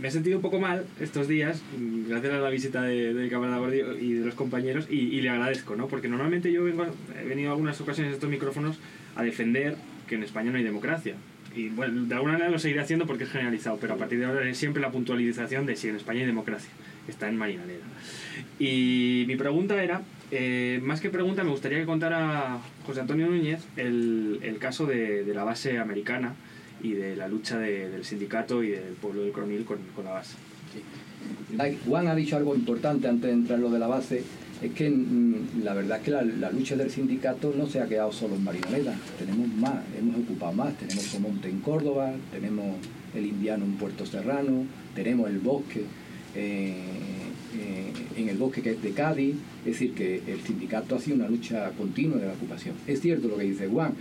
me he sentido un poco mal estos días, gracias a la visita de, del camarada Gordillo y de los compañeros, y, y le agradezco, ¿no? Porque normalmente yo vengo, he venido algunas ocasiones a estos micrófonos a defender que en España no hay democracia. Y bueno, de alguna manera lo seguiré haciendo porque es generalizado, pero a partir de ahora es siempre la puntualización de si en España hay democracia, está en Marinaleda. Y mi pregunta era, eh, más que pregunta, me gustaría que contara José Antonio Núñez el, el caso de, de la base americana y de la lucha de- del sindicato y del pueblo del Coronil con, la base. Juan ha dicho algo importante antes de entrar en lo de la base, es que mm, la verdad es que la, lucha del sindicato no se ha quedado solo en Marinaleda, tenemos más, hemos ocupado más, tenemos Somonte en Córdoba, tenemos el Indiano en Puerto Serrano, tenemos el bosque eh, eh, en el bosque que es de Cádiz, es decir, que el sindicato ha sido una lucha continua de la ocupación. Es cierto lo que dice Juan,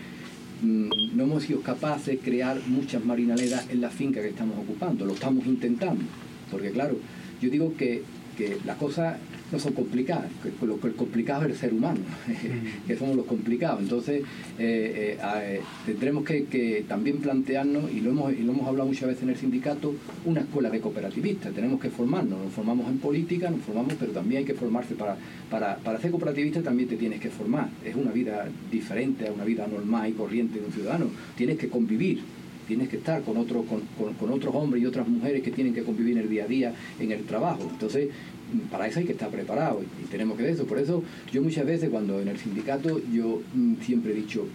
no hemos sido capaces de crear muchas marinaledas en la finca que estamos ocupando, lo estamos intentando, porque claro, yo digo que, que las cosas no son complicadas, que lo que complicado es el ser humano, que somos los complicados. Entonces, eh, eh, eh, tendremos que, que también plantearnos, y lo, hemos, y lo hemos hablado muchas veces en el sindicato, una escuela de cooperativistas. Tenemos que formarnos, nos formamos en política, nos formamos, pero también hay que formarse para, para, para ser cooperativista, también te tienes que formar. Es una vida diferente a una vida normal y corriente de un ciudadano. Tienes que convivir, tienes que estar con, otros con, otros hombres y otras mujeres que tienen que convivir en el día a día en el trabajo. Entonces, para eso hay que estar preparado y, y tenemos que ver eso. Por eso yo muchas veces cuando en el sindicato yo mm, siempre he dicho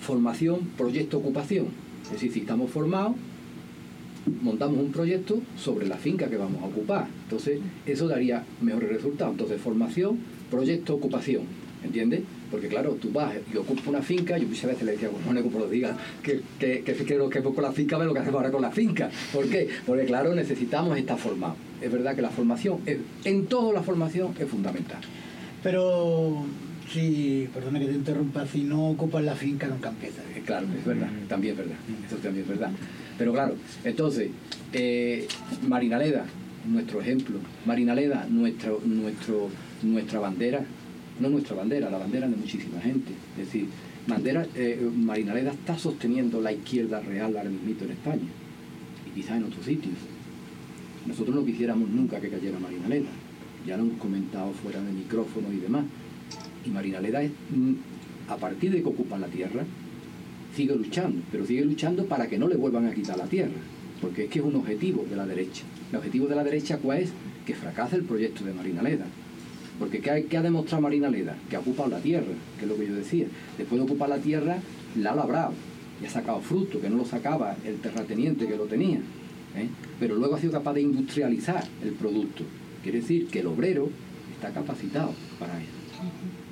formación, proyecto, ocupación. Es decir, si estamos formados, montamos un proyecto sobre la finca que vamos a ocupar. Entonces, eso daría mejores resultados. Entonces, formación, proyecto, ocupación. ¿Entiendes? Porque claro, tú vas y ocupas una finca, yo muchas veces le decía, bueno, no como lo diga, que, que, que, que, que, que con la finca ve lo que hacemos ahora con la finca. ¿Por qué? Porque claro, necesitamos estar formados. Es verdad que la formación, es- en toda la formación es fundamental. Pero, si, perdona que te interrumpa, si no ocupas la finca nunca empiezas. Eh, Claro, es verdad, también es verdad, eso también es verdad. Pero claro, entonces, eh, Marinaleda, nuestro ejemplo, Marinaleda, nuestro, nuestro, nuestra bandera, no nuestra bandera, la bandera de muchísima gente. Es decir, bandera, eh, Marinaleda está sosteniendo la izquierda real ahora mismo en España y quizás en otros sitios. Nosotros no quisiéramos nunca que cayera Marinaleda, ya lo hemos comentado fuera de micrófono y demás. Y Marinaleda, es, mm, a partir de que ocupan la tierra, sigue luchando, pero sigue luchando para que no le vuelvan a quitar la tierra, porque es que es un objetivo de la derecha. El objetivo de la derecha, ¿cuál es? Que fracase el proyecto de Marinaleda. Porque ¿qué ha, demostrado Marinaleda? Que ha ocupado la tierra, que es lo que yo decía. Después de ocupar la tierra, la ha labrado y ha sacado fruto, que no lo sacaba el terrateniente que lo tenía. ¿eh? Pero luego ha sido capaz de industrializar el producto. Quiere decir que el obrero está capacitado para eso.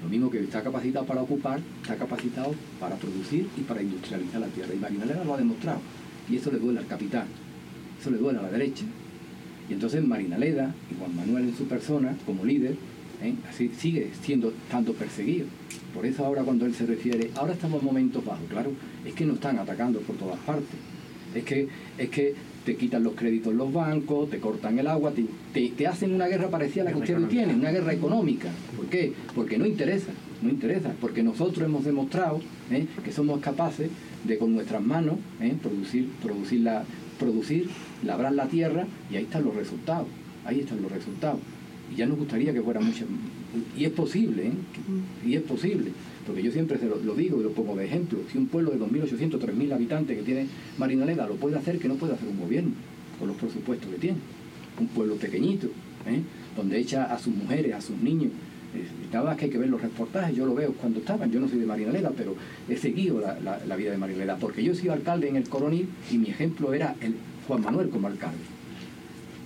Lo mismo que está capacitado para ocupar, está capacitado para producir y para industrializar la tierra. Y Marinaleda lo ha demostrado. Y eso le duele al capital, eso le duele a la derecha. Y entonces Marinaleda y Juan Manuel en su persona, como líder, ¿eh? así sigue siendo tanto perseguido. Por eso ahora cuando él se refiere, ahora estamos en momentos bajos, claro, es que nos están atacando por todas partes. Es que, es que te quitan los créditos los bancos, te cortan el agua, te, te- te hacen una guerra parecida a la que ustedes tienen, una guerra económica. ¿Por qué? Porque no interesa, no interesa, porque nosotros hemos demostrado ¿eh? que somos capaces de con nuestras manos ¿eh? producir, producir, la, producir, labrar la tierra y ahí están los resultados, ahí están los resultados. Y ya nos gustaría que fuera mucho, y es posible, ¿eh? Y es posible, porque yo siempre se lo, lo digo y lo pongo de ejemplo, si un pueblo de 2.800, 3.000 habitantes que tiene Marinaleda lo puede hacer, que no puede hacer un gobierno, con los presupuestos que tiene. Un pueblo pequeñito, ¿eh? donde echa a sus mujeres, a sus niños. Eh, Nada más que hay que ver los reportajes, yo lo veo cuando estaban, yo no soy de Marinaleda, pero he seguido la, la- la vida de Marinaleda, porque yo he sido alcalde en el Coronil y mi ejemplo era el Juan Manuel como alcalde.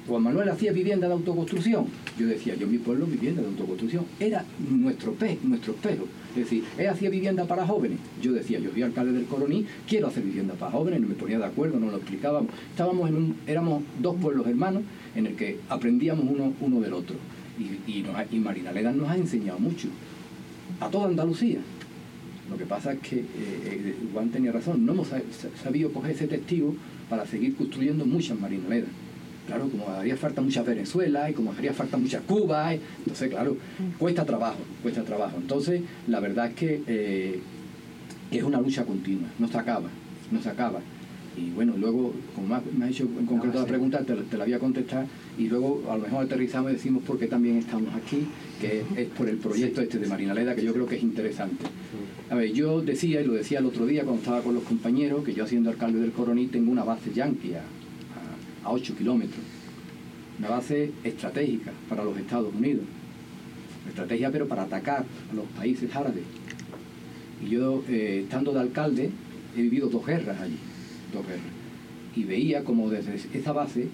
Juan Manuel hacía vivienda de autoconstrucción. Yo decía, yo en mi pueblo vivienda de autoconstrucción. Era nuestro, pe nuestro espejo. Es decir, él hacía vivienda para jóvenes. Yo decía, yo soy alcalde del Coroní, quiero hacer vivienda para jóvenes, no me ponía de acuerdo, no lo explicábamos. Estábamos en un, éramos dos pueblos hermanos en el que aprendíamos uno, uno del otro. Y, y, nos Marinaleda nos ha enseñado mucho. A toda Andalucía. Lo que pasa es que eh, eh, Juan tenía razón, no hemos sa- sabido coger ese testigo para seguir construyendo muchas marinaledas. Claro, como haría falta muchas Venezuela y como haría falta muchas Cuba, y- entonces claro, cuesta trabajo, cuesta trabajo. Entonces, la verdad es que eh, es una lucha continua, no se acaba, no se acaba. Y bueno, luego, como me ha- me ha hecho en concreto la pregunta, te, la- te la voy a contestar y luego a lo mejor aterrizamos y decimos por qué también estamos aquí, que es, es por el proyecto este de Marinaleda, que yo creo que es interesante. A ver, yo decía, y lo decía el otro día cuando estaba con los compañeros, que yo siendo alcalde del Coroní tengo una base yanqui a, a, a 8 kilómetros. Una base estratégica para los Estados Unidos. Estrategia pero para atacar a los países árabes. Y yo, eh, estando de alcalde, he vivido dos guerras allí, dos guerras. Y veía como desde esa base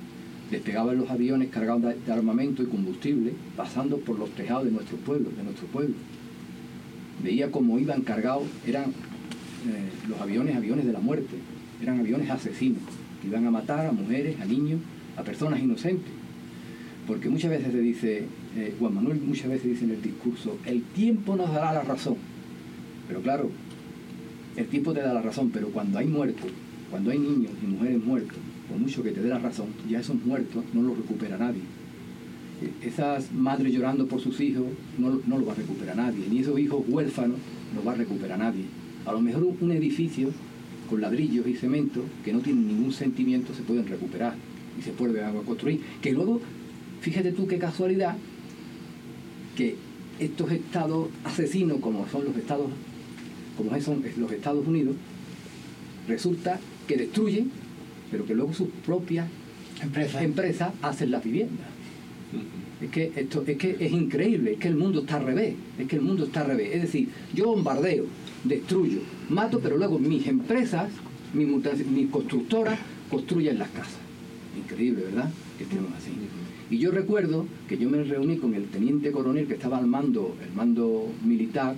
despegaban los aviones cargados de, armamento y combustible, pasando por los tejados de nuestro pueblo, de nuestro pueblo. Veía como iban cargados, eran eh, los aviones, aviones de la muerte, eran aviones asesinos, que iban a matar a mujeres, a niños, a personas inocentes. Porque muchas veces se dice, eh, Juan Manuel muchas veces dice en el discurso, el tiempo nos dará la razón. Pero claro, el tiempo te da la razón, pero cuando hay muertos, cuando hay niños y mujeres muertos, por mucho que te dé la razón, ya esos muertos no los recupera nadie. Eh, Esas madres llorando por sus hijos no, no lo va a recuperar nadie, ni esos hijos huérfanos no va a recuperar nadie. A lo mejor un edificio con ladrillos y cemento que no tienen ningún sentimiento se pueden recuperar y se vuelven a construir. Que luego, fíjate tú qué casualidad, que estos estados asesinos como son los estados como son los Estados Unidos resulta que destruyen pero que luego sus propias empresas, hacen las viviendas. Es que esto es que es increíble es que el mundo está al revés es que el mundo está al revés. Es decir yo bombardeo destruyo mato pero luego mis empresas mis, mis constructoras construyen las casas increíble verdad que estemos así y yo recuerdo que yo me reuní con el teniente coronel que estaba al mando, el mando militar,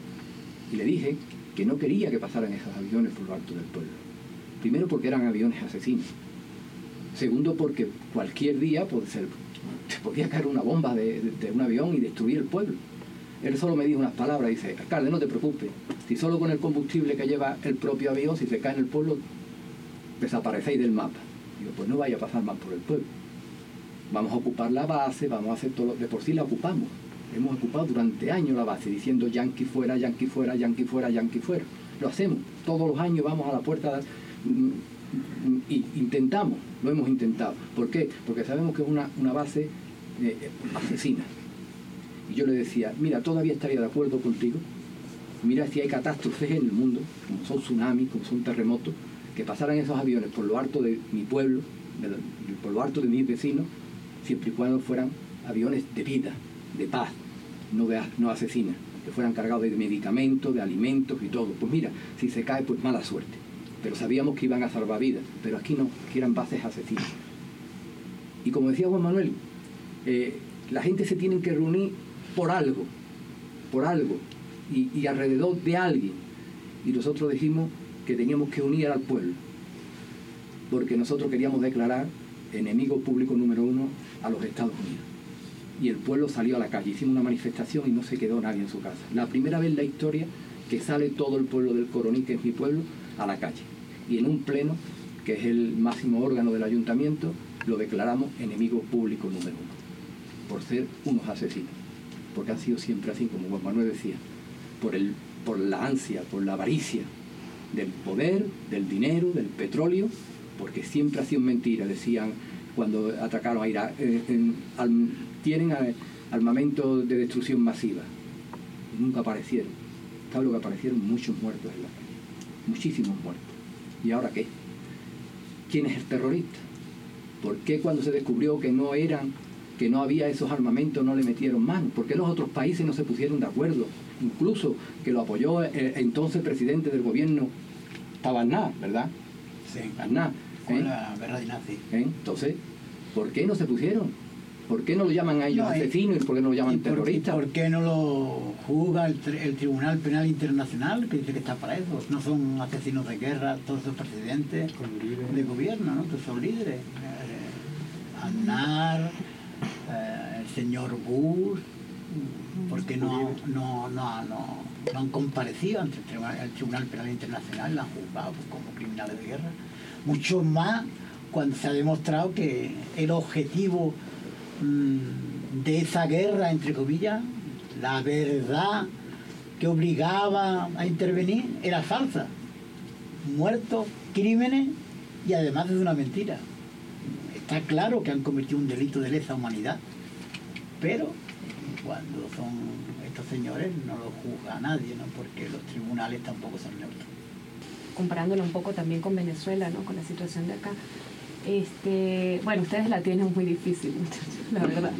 y le dije que no quería que pasaran esos aviones por lo alto del pueblo. Primero porque eran aviones asesinos. Segundo porque cualquier día pues, se, podía caer una bomba de un avión y destruir el pueblo. Él solo me dijo unas palabras, dice, alcalde, no te preocupes, si solo con el combustible que lleva el propio avión, si se cae en el pueblo, desaparecéis del mapa. Digo, pues no vaya a pasar más por el pueblo vamos a ocupar la base, vamos a hacer todo, lo- de por sí la ocupamos. Hemos ocupado durante años la base, diciendo yanqui fuera, yanqui fuera, yanqui fuera, yanqui fuera. Lo hacemos, todos los años vamos a la puerta mm, mm, y intentamos, lo hemos intentado. ¿Por qué? Porque sabemos que es una, una base eh, asesina. Y yo le decía, mira, todavía estaría de acuerdo contigo Mira si hay catástrofes en el mundo, como son tsunamis, como son terremotos, que pasaran esos aviones por lo alto de mi pueblo, por lo alto de mis vecinos, siempre y cuando fueran aviones de vida, de paz, no, de, no asesinas, que fueran cargados de medicamentos, de alimentos y todo. Pues mira, si se cae, pues mala suerte. Pero sabíamos que iban a salvar vidas, pero aquí no, que eran bases asesinas. Y como decía Juan Manuel, eh, la gente se tiene que reunir por algo, por algo, y, alrededor de alguien. Y nosotros dijimos que teníamos que unir al pueblo, porque nosotros queríamos declarar enemigo público número uno a los Estados Unidos. Y el pueblo salió a la calle, hicimos una manifestación y no se quedó nadie en su casa. La primera vez en la historia que sale todo el pueblo del Coroní, que es mi pueblo, a la calle. Y en un pleno, que es el máximo órgano del ayuntamiento, lo declaramos enemigo público número uno, por ser unos asesinos. Porque han sido siempre así, como Juan Manuel decía, por, el, por la ansia, por la avaricia del poder, del dinero, del petróleo, porque siempre ha sido mentira, decían cuando atacaron a Irak, eh, tienen eh, armamento de destrucción masiva. Nunca aparecieron. ¿Sabes lo que aparecieron? Muchos muertos en la calle. Muchísimos muertos. ¿Y ahora qué? ¿Quién es el terrorista? ¿Por qué cuando se descubrió que no eran, que no había esos armamentos, no le metieron mano? ¿Por qué los otros países no se pusieron de acuerdo? Incluso que lo apoyó el entonces presidente del gobierno, estaba Aznar, ¿verdad? Sí. Aznar. Con ¿eh? la guerra de nazis. ¿Eh? Entonces, ¿por qué no se pusieron? ¿Por qué no lo llaman a ellos No, asesinos y por qué no lo llaman ¿Y por, y terroristas? por qué no lo juzga el Tribunal Penal Internacional, que dice que está para eso? No son asesinos de guerra todos esos presidentes de gobierno, ¿no? Que son líderes. Eh, Aznar, eh, el señor Bush, ¿por qué no, no, no, no, no han comparecido ante el Tribunal, Penal Internacional? La han juzgado como criminales de guerra. Mucho más cuando se ha demostrado que el objetivo mm, de esa guerra, entre comillas, la verdad que obligaba a intervenir era falsa. Muertos, crímenes y además es una mentira. Está claro que han cometido un delito de lesa humanidad, pero cuando son estos señores no lo juzga nadie, ¿no? porque los tribunales tampoco son neutros. comparándolo un poco también con Venezuela, ¿no? Con la situación de acá. Este, bueno, ustedes la tienen muy difícil, la verdad.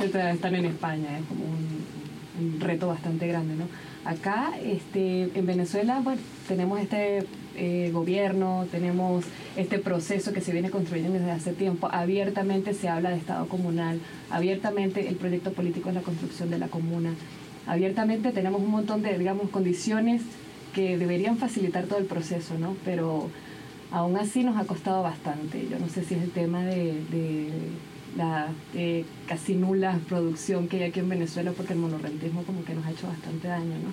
Están en España, es como un, un reto bastante grande, ¿no? Acá, este, en Venezuela, bueno, tenemos este eh, gobierno, tenemos este proceso que se viene construyendo desde hace tiempo. Abiertamente se habla de Estado comunal, abiertamente el proyecto político es la construcción de la comuna. Abiertamente tenemos un montón de, digamos, condiciones que deberían facilitar todo el proceso, ¿no? Pero aún así nos ha costado bastante. Yo no sé si es el tema de, la casi nula producción que hay aquí en Venezuela, porque el monorrentismo como que nos ha hecho bastante daño, ¿no?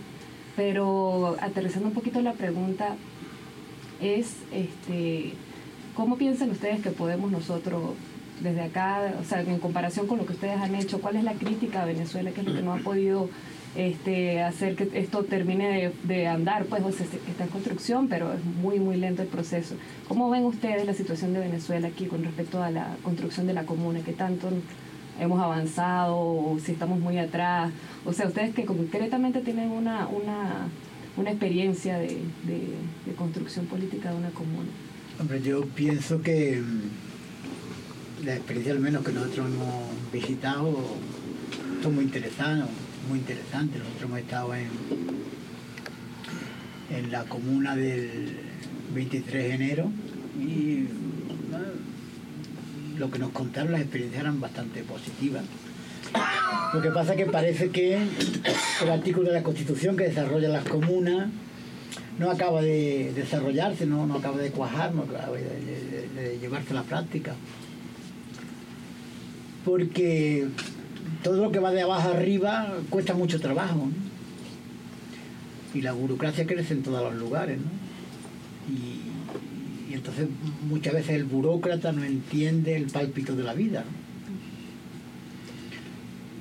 Pero aterrizando un poquito la pregunta es, este, ¿cómo piensan ustedes que podemos nosotros desde acá, o sea, en comparación con lo que ustedes han hecho, cuál es la crítica a Venezuela, qué es lo que no ha podido este, hacer que esto termine de, andar, pues o está en construcción, pero es muy, muy lento el proceso. ¿Cómo ven ustedes la situación de Venezuela aquí con respecto a la construcción de la comuna? ¿Qué tanto hemos avanzado o si estamos muy atrás? O sea, ustedes que concretamente tienen una, una, una experiencia de construcción política de una comuna. Hombre, yo pienso que mm, la experiencia al menos que nosotros hemos visitado son muy interesantes, muy interesantes. Nosotros hemos estado en, en la comuna del 23 de enero y lo que nos contaron las experiencias eran bastante positivas. Lo que pasa es que parece que el artículo de la Constitución que desarrolla las comunas no acaba de desarrollarse, no, no acaba de cuajar, no acaba de, llevarse a la práctica. Porque todo lo que va de abajo arriba cuesta mucho trabajo. ¿no? Y la burocracia crece en todos los lugares. ¿no? Y, y entonces muchas veces el burócrata no entiende el pálpito de la vida. ¿no?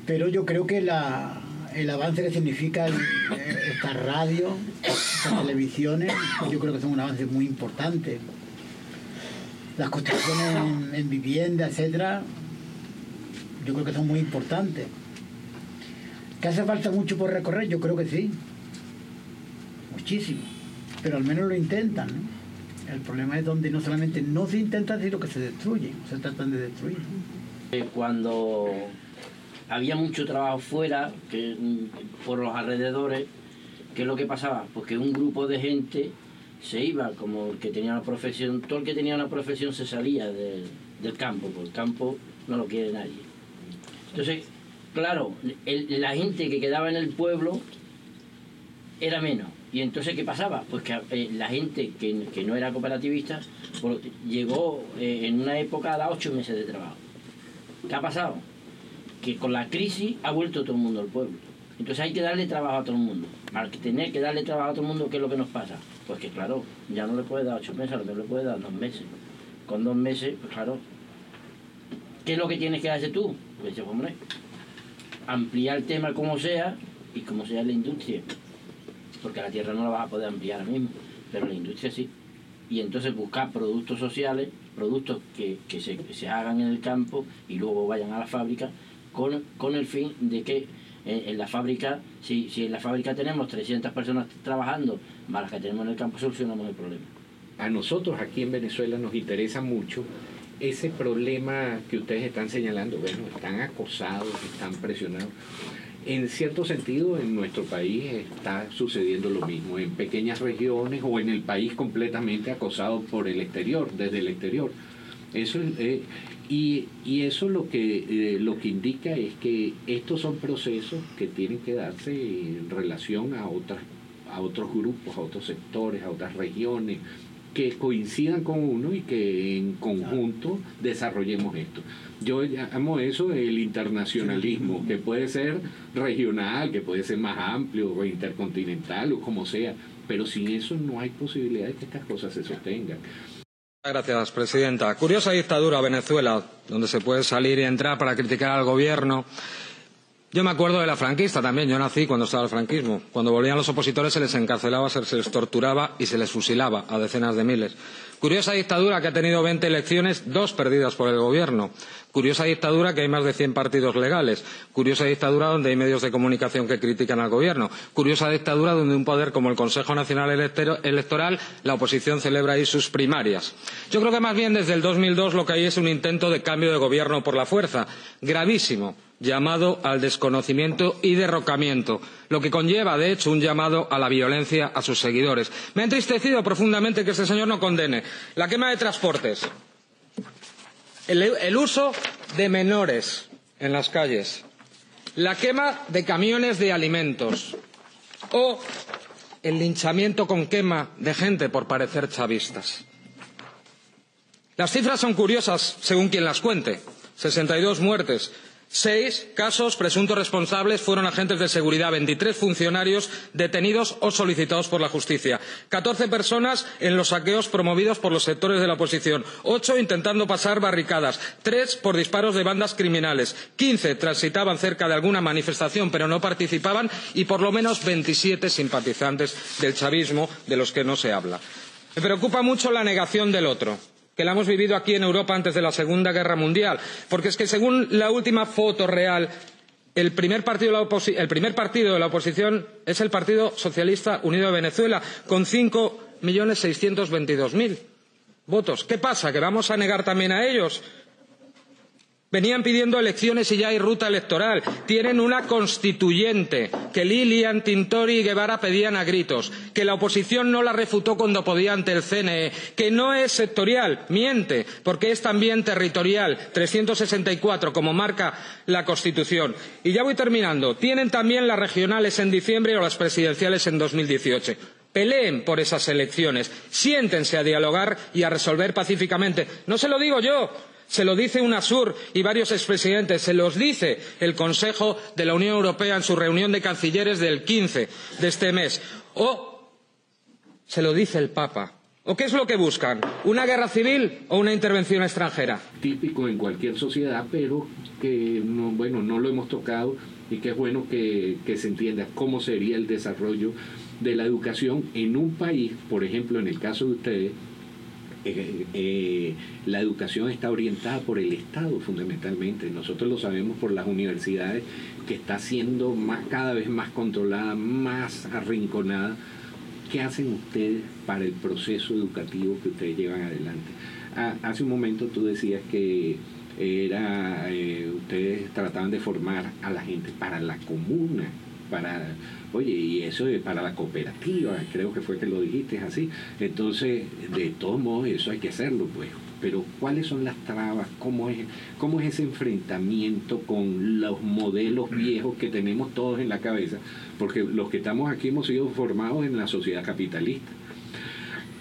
Pero yo creo que la, el avance que significa esta radio, estas televisiones, yo creo que son un avance muy importante. Las construcciones en, en vivienda, etcétera, yo creo que son muy importantes. ¿Que hace falta mucho por recorrer? Yo creo que sí. muchísimo, pero al menos lo intentan. El problema es donde no solamente no se intenta, sino que se destruyen, se tratan de destruir. Eh, Cuando había mucho trabajo fuera, que, mm, por los alrededores, ¿qué es lo que pasaba? Pues que un grupo de gente se iba, como el que tenía una profesión, todo el que tenía una profesión se salía del- campo, porque el campo no lo quiere nadie. Entonces, claro, la gente que quedaba en el pueblo era menos. Y entonces, ¿qué pasaba? Pues que eh, la gente que, no era cooperativista llegó eh, en una época a dar ocho meses de trabajo. ¿Qué ha pasado? Que con la crisis ha vuelto todo el mundo al pueblo. Entonces hay que darle trabajo a todo el mundo. Al tener que darle trabajo a todo el mundo, ¿qué es lo que nos pasa? Pues que claro, ya no le puede dar ocho meses, a lo mejor le puede dar dos meses. Con dos meses, pues claro. ¿Qué es lo que tienes que hacer tú? Pues hombre, ampliar el tema como sea y como sea la industria. Porque la tierra no la vas a poder ampliar ahora mismo, pero la industria sí. Y entonces buscar productos sociales, productos que, que se, que se hagan en el campo y luego vayan a la fábrica, con, con el fin de que en, en la fábrica, si, si en la fábrica tenemos 300 personas trabajando, más las que tenemos en el campo, solucionamos el problema. A nosotros aquí en Venezuela nos interesa mucho ese problema que ustedes están señalando. Bueno, están acosados, están presionados. En cierto sentido, en nuestro país está sucediendo lo mismo, en pequeñas regiones o en el país completamente acosado por el exterior, desde el exterior. Eso, es, eh, y, y eso lo que, eh, lo que indica es que estos son procesos que tienen que darse en relación a, otras, a otros grupos, a otros sectores, a otras regiones, que coincidan con uno y que en conjunto desarrollemos esto. Yo llamo eso el internacionalismo, que puede ser regional, que puede ser más amplio o intercontinental o como sea, pero sin eso no hay posibilidad de que estas cosas se sostengan. Gracias, presidenta. Curiosa dictadura Venezuela, donde se puede salir y entrar para criticar al gobierno. Yo me acuerdo de la franquista también. Yo nací cuando estaba el franquismo. Cuando volvían los opositores se les encarcelaba, se les torturaba y se les fusilaba a decenas de miles. Curiosa dictadura que ha tenido 20 elecciones, dos perdidas por el gobierno. Curiosa dictadura que hay más de 100 partidos legales. Curiosa dictadura donde hay medios de comunicación que critican al gobierno. Curiosa dictadura donde un poder como el Consejo Nacional Electoral, la oposición celebra ahí sus primarias. Yo creo que más bien desde el 2002 lo que hay es un intento de cambio de gobierno por la fuerza. Gravísimo llamado al desconocimiento y derrocamiento, lo que conlleva, de hecho, un llamado a la violencia a sus seguidores. Me ha entristecido profundamente que este señor no condene la quema de transportes, el, el uso de menores en las calles, la quema de camiones de alimentos o el linchamiento con quema de gente por parecer chavistas. Las cifras son curiosas según quien las cuente. 62 muertes, Seis casos presuntos responsables fueron agentes de seguridad, 23 funcionarios detenidos o solicitados por la justicia, 14 personas en los saqueos promovidos por los sectores de la oposición, ocho intentando pasar barricadas, tres por disparos de bandas criminales, 15 transitaban cerca de alguna manifestación pero no participaban y por lo menos 27 simpatizantes del chavismo de los que no se habla. Me preocupa mucho la negación del otro que la hemos vivido aquí en Europa antes de la Segunda Guerra Mundial, porque es que según la última foto real, el primer partido de la, oposición es el Partido Socialista Unido de Venezuela, con cinco millones seiscientos veintidós mil votos. ¿Qué pasa? ¿Que vamos a negar también a ellos? Venían pidiendo elecciones y ya hay ruta electoral. Tienen una constituyente que Lilian, Tintori y Guevara pedían a gritos, que la oposición no la refutó cuando podía ante el CNE, que no es sectorial, miente, porque es también territorial, 364, como marca la Constitución. Y ya voy terminando. Tienen también las regionales en diciembre o las presidenciales en 2018. Peleen por esas elecciones, siéntense a dialogar y a resolver pacíficamente. No se lo digo yo, se lo dice UNASUR y varios expresidentes, se los dice el Consejo de la Unión Europea en su reunión de cancilleres del 15 de este mes. O se lo dice el Papa. ¿O qué es lo que buscan? ¿Una guerra civil o una intervención extranjera? típico en cualquier sociedad, pero que no, bueno, no lo hemos tocado y que es bueno que, que se entienda cómo sería el desarrollo de la educación en un país, por ejemplo, en el caso de ustedes, eh, eh, la educación está orientada por el Estado fundamentalmente. Nosotros lo sabemos por las universidades, que está siendo más, cada vez más controlada, más arrinconada, ¿qué hacen ustedes para el proceso educativo que ustedes llevan adelante? Ah, hace un momento tú decías que era eh, ustedes trataban de formar a la gente para la comuna, para oye, y eso es para la cooperativa, creo que fue que lo dijiste así. Entonces, de todos modos, eso hay que hacerlo, pues. Pero, ¿cuáles son las trabas? ¿Cómo es, cómo es ese enfrentamiento con los modelos viejos que tenemos todos en la cabeza? Porque los que estamos aquí hemos sido formados en la sociedad capitalista.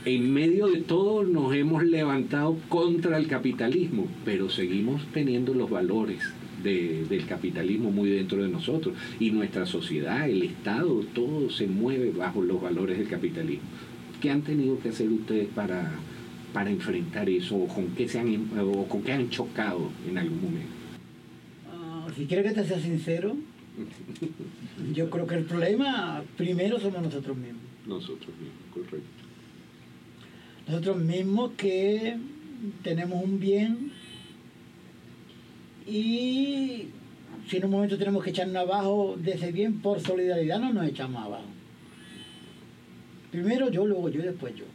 En medio de todo nos hemos levantado contra el capitalismo, pero seguimos teniendo los valores de- del capitalismo muy dentro de nosotros. Y nuestra sociedad, el Estado, todo se mueve bajo los valores del capitalismo. ¿Qué han tenido que hacer ustedes para, para enfrentar eso? ¿O con, qué se han, em- ¿O con qué han chocado en algún momento? Ah, si quieres que te sea sincero, yo creo que el problema primero somos nosotros mismos. Nosotros mismos, correcto. Nosotros mismos que tenemos un bien y si en un momento tenemos que echarnos abajo de ese bien por solidaridad, no nos echamos abajo. Primero yo, luego yo y después yo.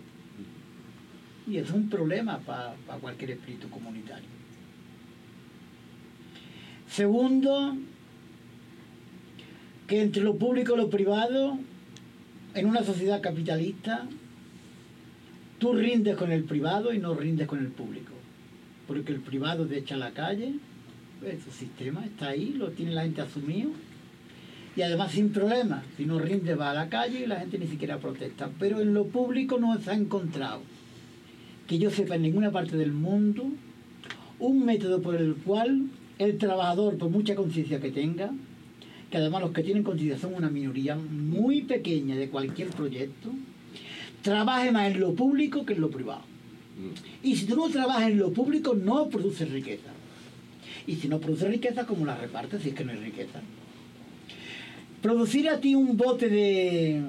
Y es un problema para cualquier espíritu comunitario. Segundo, que entre lo público y lo privado, en una sociedad capitalista, tú rindes con el privado y no rindes con el público. Porque el privado te echa a la calle, ese sistema está ahí, lo tiene la gente asumido. Y además sin problema, si no rinde va a la calle y la gente ni siquiera protesta. Pero en lo público no se ha encontrado, que yo sepa en ninguna parte del mundo, un método por el cual el trabajador, por mucha conciencia que tenga, que además los que tienen conciencia son una minoría muy pequeña de cualquier proyecto, trabaje más en lo público que en lo privado. Y si tú no trabajas en lo público, no produces riqueza. Y si no produces riqueza, ¿cómo la repartes si es que no hay riqueza? Producir a ti un bote de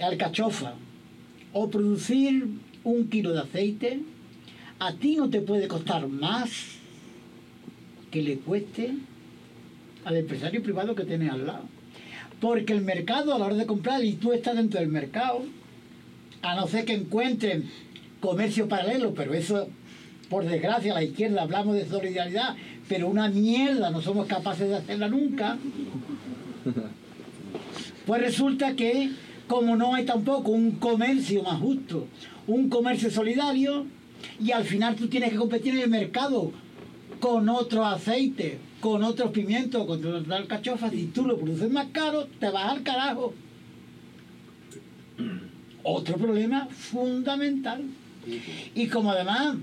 alcachofa o producir un kilo de aceite, a ti no te puede costar más que le cueste al empresario privado que tienes al lado. Porque el mercado, a la hora de comprar, y tú estás dentro del mercado, a no ser que encuentren comercio paralelo, pero eso, por desgracia, la izquierda hablamos de solidaridad, pero una mierda, no somos capaces de hacerla nunca. Pues resulta que, como no hay tampoco un comercio más justo, un comercio solidario, y al final tú tienes que competir en el mercado con otro aceite, con otros pimientos, con otras alcachofas, si tú lo produces más caro, te vas al carajo. Otro problema fundamental. Y como además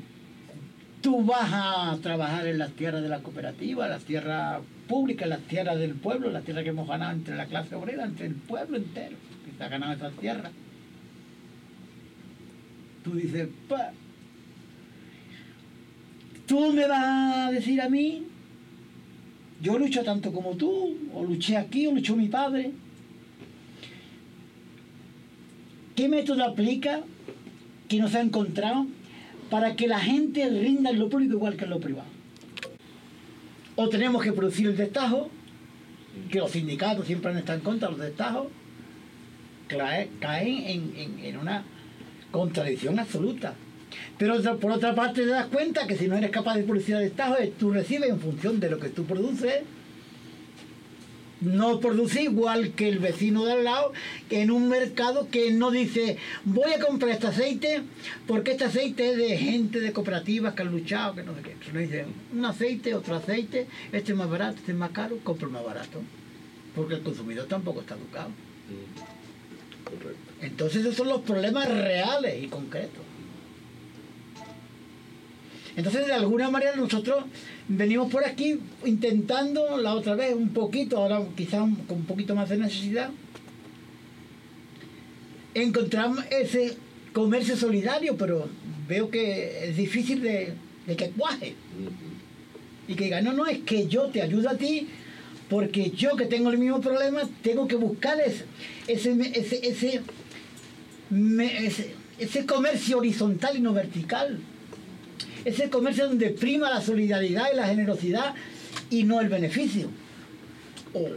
tú vas a trabajar en las tierras de la cooperativa, las tierras públicas, las tierras del pueblo, las tierras que hemos ganado entre la clase obrera, entre el pueblo entero, que se ha ganado esas tierras. Tú dices, pa, tú me vas a decir a mí, yo lucho tanto como tú, o luché aquí, o luchó mi padre. ¿Qué método aplica que no se ha encontrado para que la gente rinda en lo público igual que en lo privado? O tenemos que producir el destajo, que los sindicatos siempre han estado en contra de los destajos, cae- caen en, en- en una contradicción absoluta. Pero por otra parte te das cuenta que si no eres capaz de producir el destajo, tú recibes en función de lo que tú produces, no produce igual que el vecino de al lado en un mercado que no dice voy a comprar este aceite porque este aceite es de gente de cooperativas que han luchado, que no sé qué. Sino dice un aceite, otro aceite, este es más barato, este es más caro, compro el más barato. Porque el consumidor tampoco está educado. Entonces esos son los problemas reales y concretos. Entonces, de alguna manera, nosotros venimos por aquí intentando la otra vez un poquito, ahora quizás con un poquito más de necesidad, encontrar ese comercio solidario, pero veo que es difícil de, de que cuaje. Y que diga, no, no, es que yo te ayudo a ti, porque yo que tengo el mismo problema, tengo que buscar ese, ese, ese- ese comercio horizontal y no vertical. Ese comercio donde prima la solidaridad y la generosidad y no el beneficio. O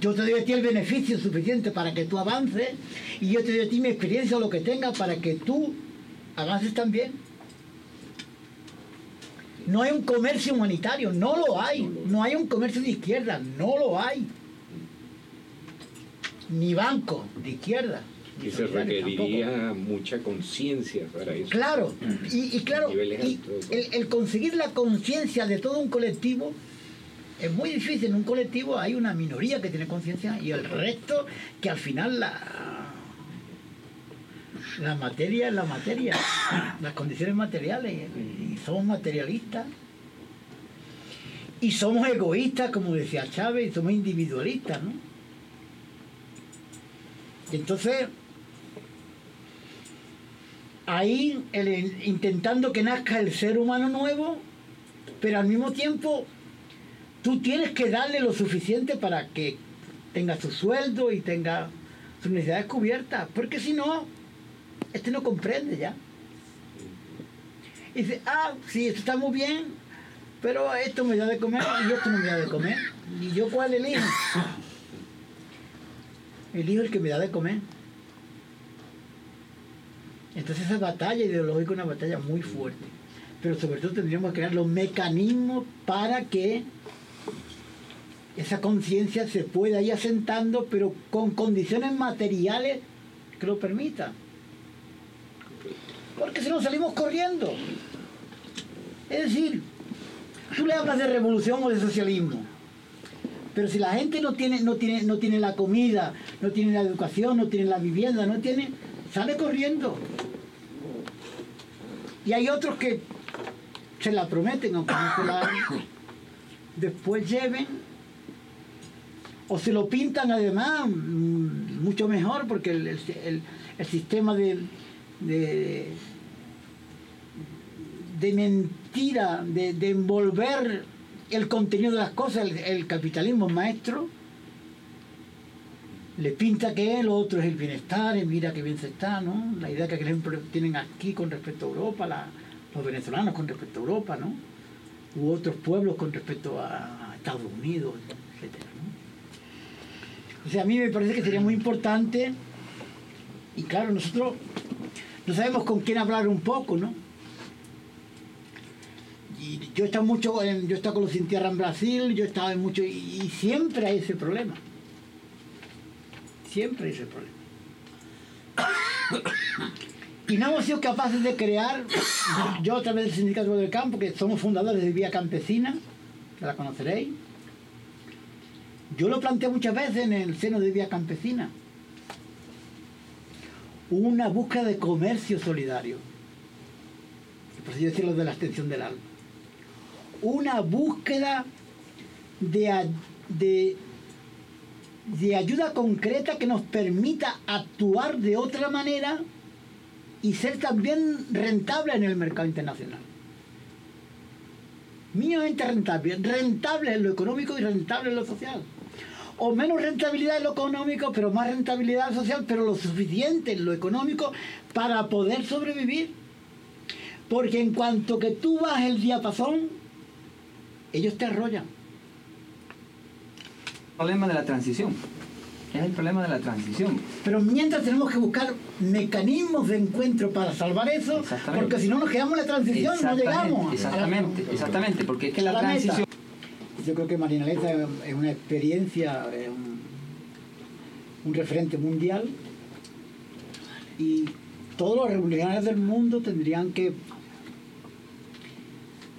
Yo te doy a ti el beneficio suficiente para que tú avances y yo te doy a ti mi experiencia o lo que tenga para que tú avances también. No hay un comercio humanitario, no lo hay. No hay un comercio de izquierda, no lo hay. Ni banco de izquierda. Y se requeriría mucha conciencia para eso. Claro, y, y claro, y el, el conseguir la conciencia de todo un colectivo es muy difícil. En un colectivo hay una minoría que tiene conciencia y el resto que al final la, la materia es la materia, las condiciones materiales, y somos materialistas. Y somos egoístas, como decía Chávez, y somos individualistas, ¿no? Entonces, ahí intentando que nazca el ser humano nuevo, pero al mismo tiempo tú tienes que darle lo suficiente para que tenga su sueldo y tenga sus necesidades cubiertas, porque si no, este no comprende ya. Y dice, ah, sí, esto está muy bien, pero esto me da de comer y esto no me da de comer. ¿Y yo cuál elijo? Elijo el que me da de comer. Entonces esa batalla ideológica es una batalla muy fuerte. Pero sobre todo tendríamos que crear los mecanismos para que esa conciencia se pueda ir asentando, pero con condiciones materiales que lo permitan. Porque si no salimos corriendo. Es decir, tú le hablas de revolución o de socialismo, pero si la gente no tiene, no tiene, no tiene la comida, no tiene la educación, no tiene la vivienda, no tiene, sale corriendo. Y hay otros que se la prometen, aunque no se la después lleven, o se lo pintan además mm, mucho mejor, porque el, el- sistema de, de, de mentira, de, de envolver el contenido de las cosas, el capitalismo maestro, le pinta que lo otro es el bienestar, y mira qué bien se está, ¿no? La idea que por ejemplo, tienen aquí con respecto a Europa, los venezolanos con respecto a Europa, ¿no? U otros pueblos con respecto a, Estados Unidos, etcétera. O sea, a mí me parece que sería muy importante, y claro, nosotros no sabemos con quién hablar un poco, ¿no? Y yo he estado mucho, en- yo he estado con los Sin Tierra en Brasil, yo he estado en mucho, y siempre hay ese problema. Siempre hay ese problema. Y no hemos sido capaces de crear, yo a través del Sindicato del Campo, que somos fundadores de Vía Campesina, que la conoceréis, yo lo planteé muchas veces en el seno de Vía Campesina, una búsqueda de comercio solidario, por así decirlo, de la extensión del alma, una búsqueda de, de, de ayuda concreta que nos permita actuar de otra manera y ser también rentable en el mercado internacional. Mínimamente rentable, rentable en lo económico y rentable en lo social. O menos rentabilidad en lo económico, pero más rentabilidad social, pero lo suficiente en lo económico para poder sobrevivir. Porque en cuanto que tú vas el diapasón, ellos te arrollan. Problema de la transición. Es el problema de la transición. Pero mientras tenemos que buscar mecanismos de encuentro para salvar eso, porque si no nos quedamos en la transición, no llegamos. la- Exactamente, exactamente, porque es que la meta. transición... Yo creo que Marina Leza es una experiencia, es un, un referente mundial y todos los republicanos del mundo tendrían que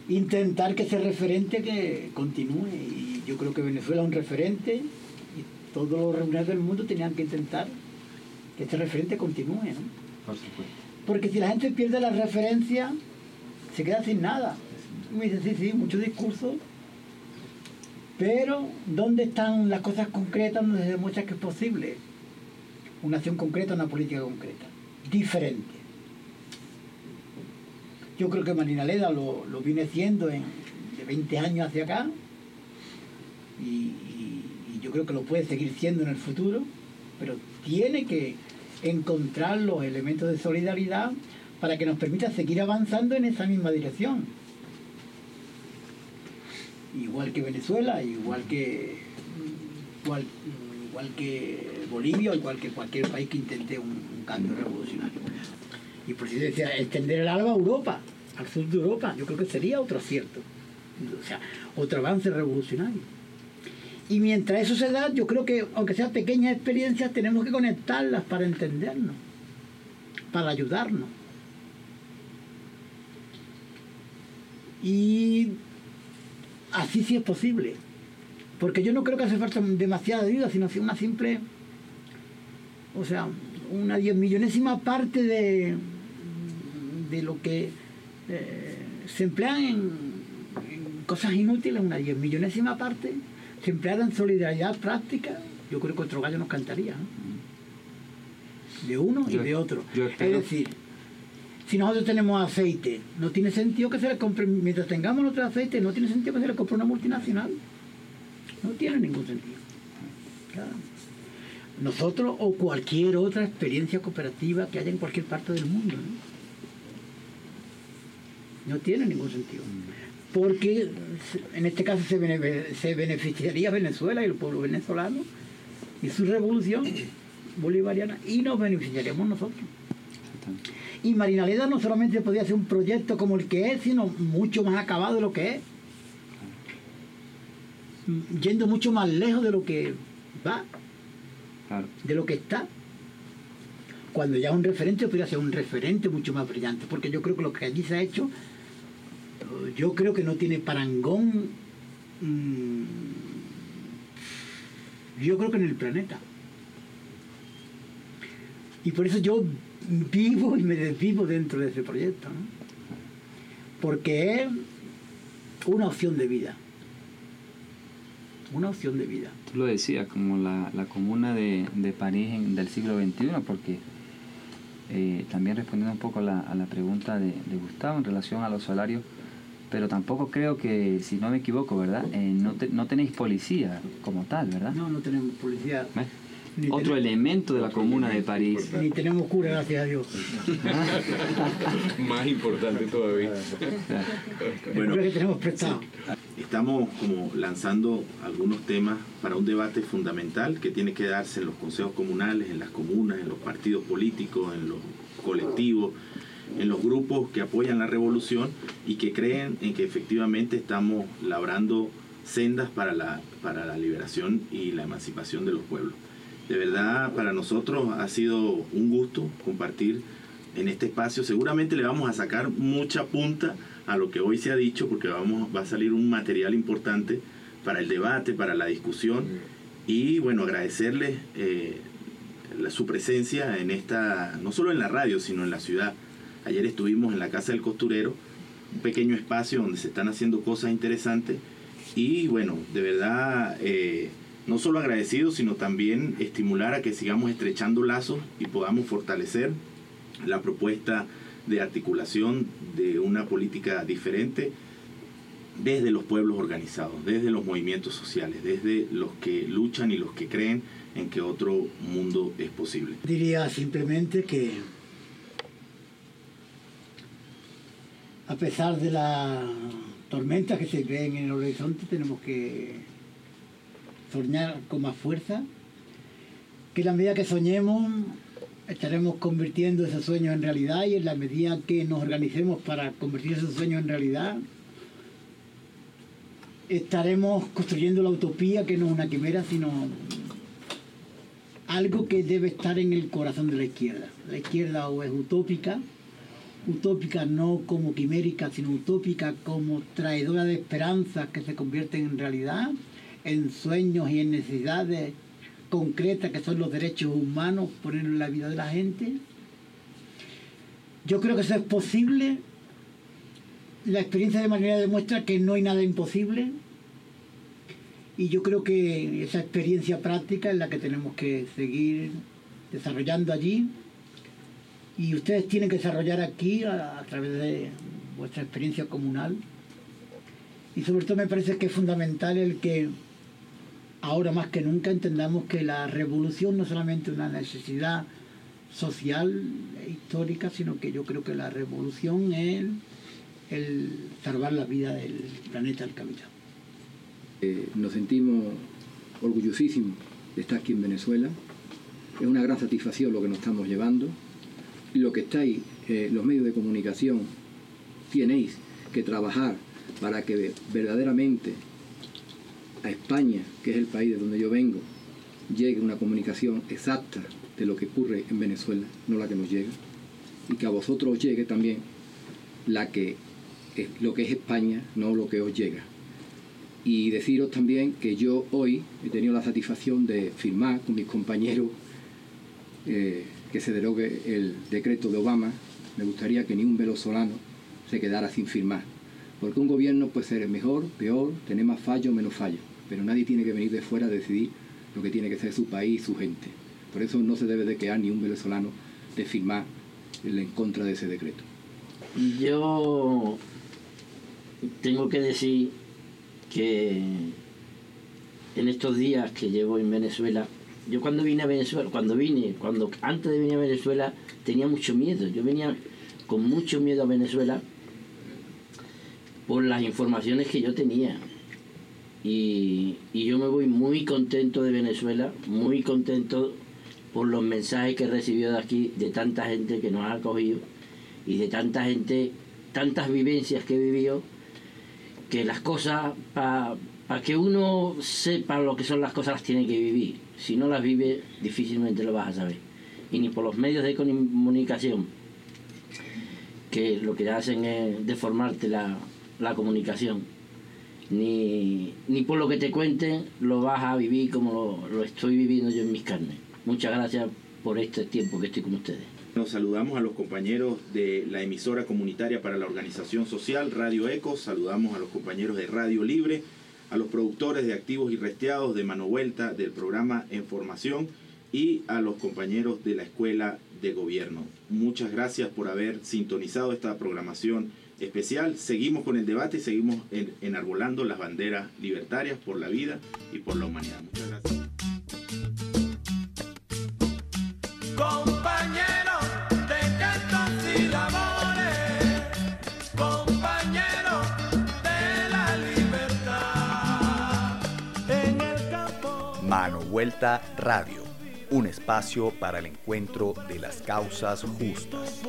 intentar que ese referente que continúe y yo creo que Venezuela es un referente y todos los republicanos del mundo tenían que intentar que este referente continúe, ¿no? Por supuesto. Porque si la gente pierde la referencia, se queda sin nada. Me dicen, sí, sí, muchos discursos, pero ¿dónde están las cosas concretas donde se demuestra que es posible? Una acción concreta, una política concreta, diferente. Yo creo que Marina Leda lo, lo viene haciendo en, de 20 años hacia acá y, yo creo que lo puede seguir siendo en el futuro, pero tiene que encontrar los elementos de solidaridad para que nos permita seguir avanzando en esa misma dirección. Igual que Venezuela, igual que igual, igual que Bolivia igual que cualquier país que intente un, un cambio revolucionario. Y por si decía, extender el alba a Europa, al sur de Europa, yo creo que sería otro acierto, o sea, otro avance revolucionario. Y mientras eso se da, yo creo que, aunque sean pequeñas experiencias, tenemos que conectarlas para entendernos, para ayudarnos. Y así sí es posible. Porque yo no creo que hace falta demasiada ayuda, sino si una simple, o sea, una diez millonésima parte de, de lo que eh, se emplean en, en cosas inútiles, una diez millonésima parte, se empleara en solidaridad práctica, yo creo que otro gallo nos cantaría. ¿no? De uno y Yo- de otro. Es decir, si nosotros tenemos aceite, no tiene sentido que se le compre, mientras tengamos nuestro aceite, no tiene sentido que se le compre una multinacional. No tiene ningún sentido. Claro. Nosotros o cualquier otra experiencia cooperativa que haya en cualquier parte del mundo. No, No tiene ningún sentido. Porque en este caso se, bene- se beneficiaría Venezuela y el pueblo venezolano y su revolución bolivariana y nos beneficiaríamos nosotros. Y Marinaleda no solamente podía ser un proyecto como el que es, sino mucho más acabado de lo que es. Yendo mucho más lejos de lo que va, Claro. de lo que está. Cuando ya un referente podría ser un referente mucho más brillante, porque yo creo que lo que allí se ha hecho, yo creo que no tiene parangón, mm, yo creo que en el planeta. Y por eso yo vivo y me desvivo dentro de ese proyecto, porque es una opción de vida. Una opción de vida. Tú lo decías, como la, la comuna de, de París del siglo XXI, porque eh, también respondiendo un poco a la, pregunta de Gustavo en relación a los salarios, pero tampoco creo que, si no me equivoco, ¿verdad? Eh, no, te- no tenéis policía como tal, ¿verdad? No, no tenemos policía. Ni Otro tenemos- elemento de la comuna de París. Ni tenemos cura, gracias a Dios. Más importante todavía. Bueno, que tenemos prestado. Estamos como lanzando algunos temas para un debate fundamental que tiene que darse en los consejos comunales, en las comunas, en los partidos políticos, en los colectivos, en los grupos que apoyan la revolución y que creen en que efectivamente estamos labrando sendas para la, para la liberación y la emancipación de los pueblos. De verdad, para nosotros ha sido un gusto compartir en este espacio. Seguramente le vamos a sacar mucha punta a lo que hoy se ha dicho, porque vamos, va a salir un material importante para el debate, para la discusión. Y bueno, agradecerles eh, su presencia en esta, no solo en la radio, sino en la ciudad. Ayer estuvimos en la Casa del Costurero, un pequeño espacio donde se están haciendo cosas interesantes. Y bueno, de verdad, eh, no solo agradecidos, sino también estimular a que sigamos estrechando lazos y podamos fortalecer la propuesta de articulación de una política diferente desde los pueblos organizados, desde los movimientos sociales, desde los que luchan y los que creen en que otro mundo es posible. Diría simplemente que a pesar de las tormentas que se ven en el horizonte, tenemos que soñar con más fuerza, que la medida que soñemos estaremos convirtiendo esos sueños en realidad y en la medida que nos organicemos para convertir esos sueños en realidad, estaremos construyendo la utopía que no es una quimera, sino algo que debe estar en el corazón de la izquierda. La izquierda es utópica, utópica no como quimérica, sino utópica como traidora de esperanzas que se convierten en realidad, en sueños y en necesidades concretas que son los derechos humanos, poner en la vida de la gente. Yo creo que eso es posible. La experiencia de Marinera demuestra que no hay nada imposible. Y yo creo que esa experiencia práctica es la que tenemos que seguir desarrollando allí. Y ustedes tienen que desarrollar aquí a, través de vuestra experiencia comunal. Y sobre todo me parece que es fundamental el que ahora más que nunca entendamos que la revolución no es solamente una necesidad social e histórica, sino que yo creo que la revolución es el salvar la vida del planeta al que habitamos. Eh, nos sentimos orgullosísimos de estar aquí en Venezuela. Es una gran satisfacción lo que nos estamos llevando. Lo que estáis, eh, los medios de comunicación, tenéis que trabajar para que verdaderamente a España, que es el país de donde yo vengo, llegue una comunicación exacta de lo que ocurre en Venezuela, no la que nos llega, y que a vosotros os llegue también la que es lo que es España, no lo que os llega. Y deciros también que yo hoy he tenido la satisfacción de firmar con mis compañeros eh, que se derogue el decreto de Obama. Me gustaría que ni un venezolano se quedara sin firmar. Porque un gobierno puede ser mejor, peor, tener más fallos, menos fallos. Pero nadie tiene que venir de fuera a decidir lo que tiene que ser su país su gente. Por eso no se debe de quedar ni un venezolano de firmar en contra de ese decreto. Yo tengo que decir que en estos días que llevo en Venezuela, yo cuando vine a Venezuela, cuando vine, cuando antes de venir a Venezuela tenía mucho miedo. Yo venía con mucho miedo a Venezuela por las informaciones que yo tenía. Y, y yo me voy muy contento de Venezuela, muy contento por los mensajes que he recibido de aquí, de tanta gente que nos ha acogido y de tanta gente, tantas vivencias que he vivido, que las cosas, para que uno sepa lo que son las cosas, las tiene que vivir. Si no las vive, difícilmente lo vas a saber. Y ni por los medios de comunicación, que lo que hacen es deformarte la, la comunicación, ni, ni por lo que te cuenten lo vas a vivir como lo, lo estoy viviendo yo en mis carnes. Muchas gracias por este tiempo que estoy con ustedes. Nos saludamos a los compañeros de la emisora comunitaria para la organización social Radio Ecos, saludamos a los compañeros de Radio Libre, a los productores de Activos y Resteados de Mano Vuelta del programa En Formación y a los compañeros de la Escuela de Gobierno. Muchas gracias por haber sintonizado esta programación especial. Seguimos con el debate y seguimos en- enarbolando las banderas libertarias por la vida y por la humanidad. Muchas gracias. Vuelta Radio, un espacio para el encuentro de las causas justas.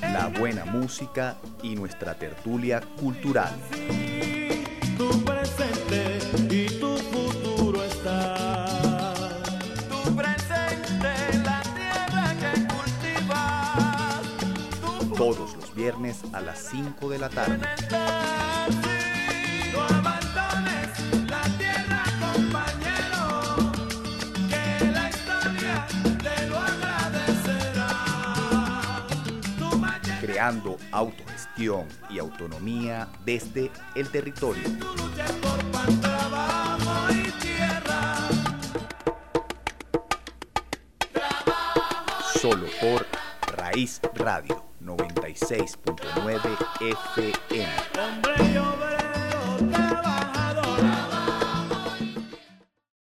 La buena música y nuestra tertulia cultural. Todos los viernes a las 5 de la tarde. Creando autogestión y autonomía desde el territorio. Solo por Raíz Radio 96.9 FM.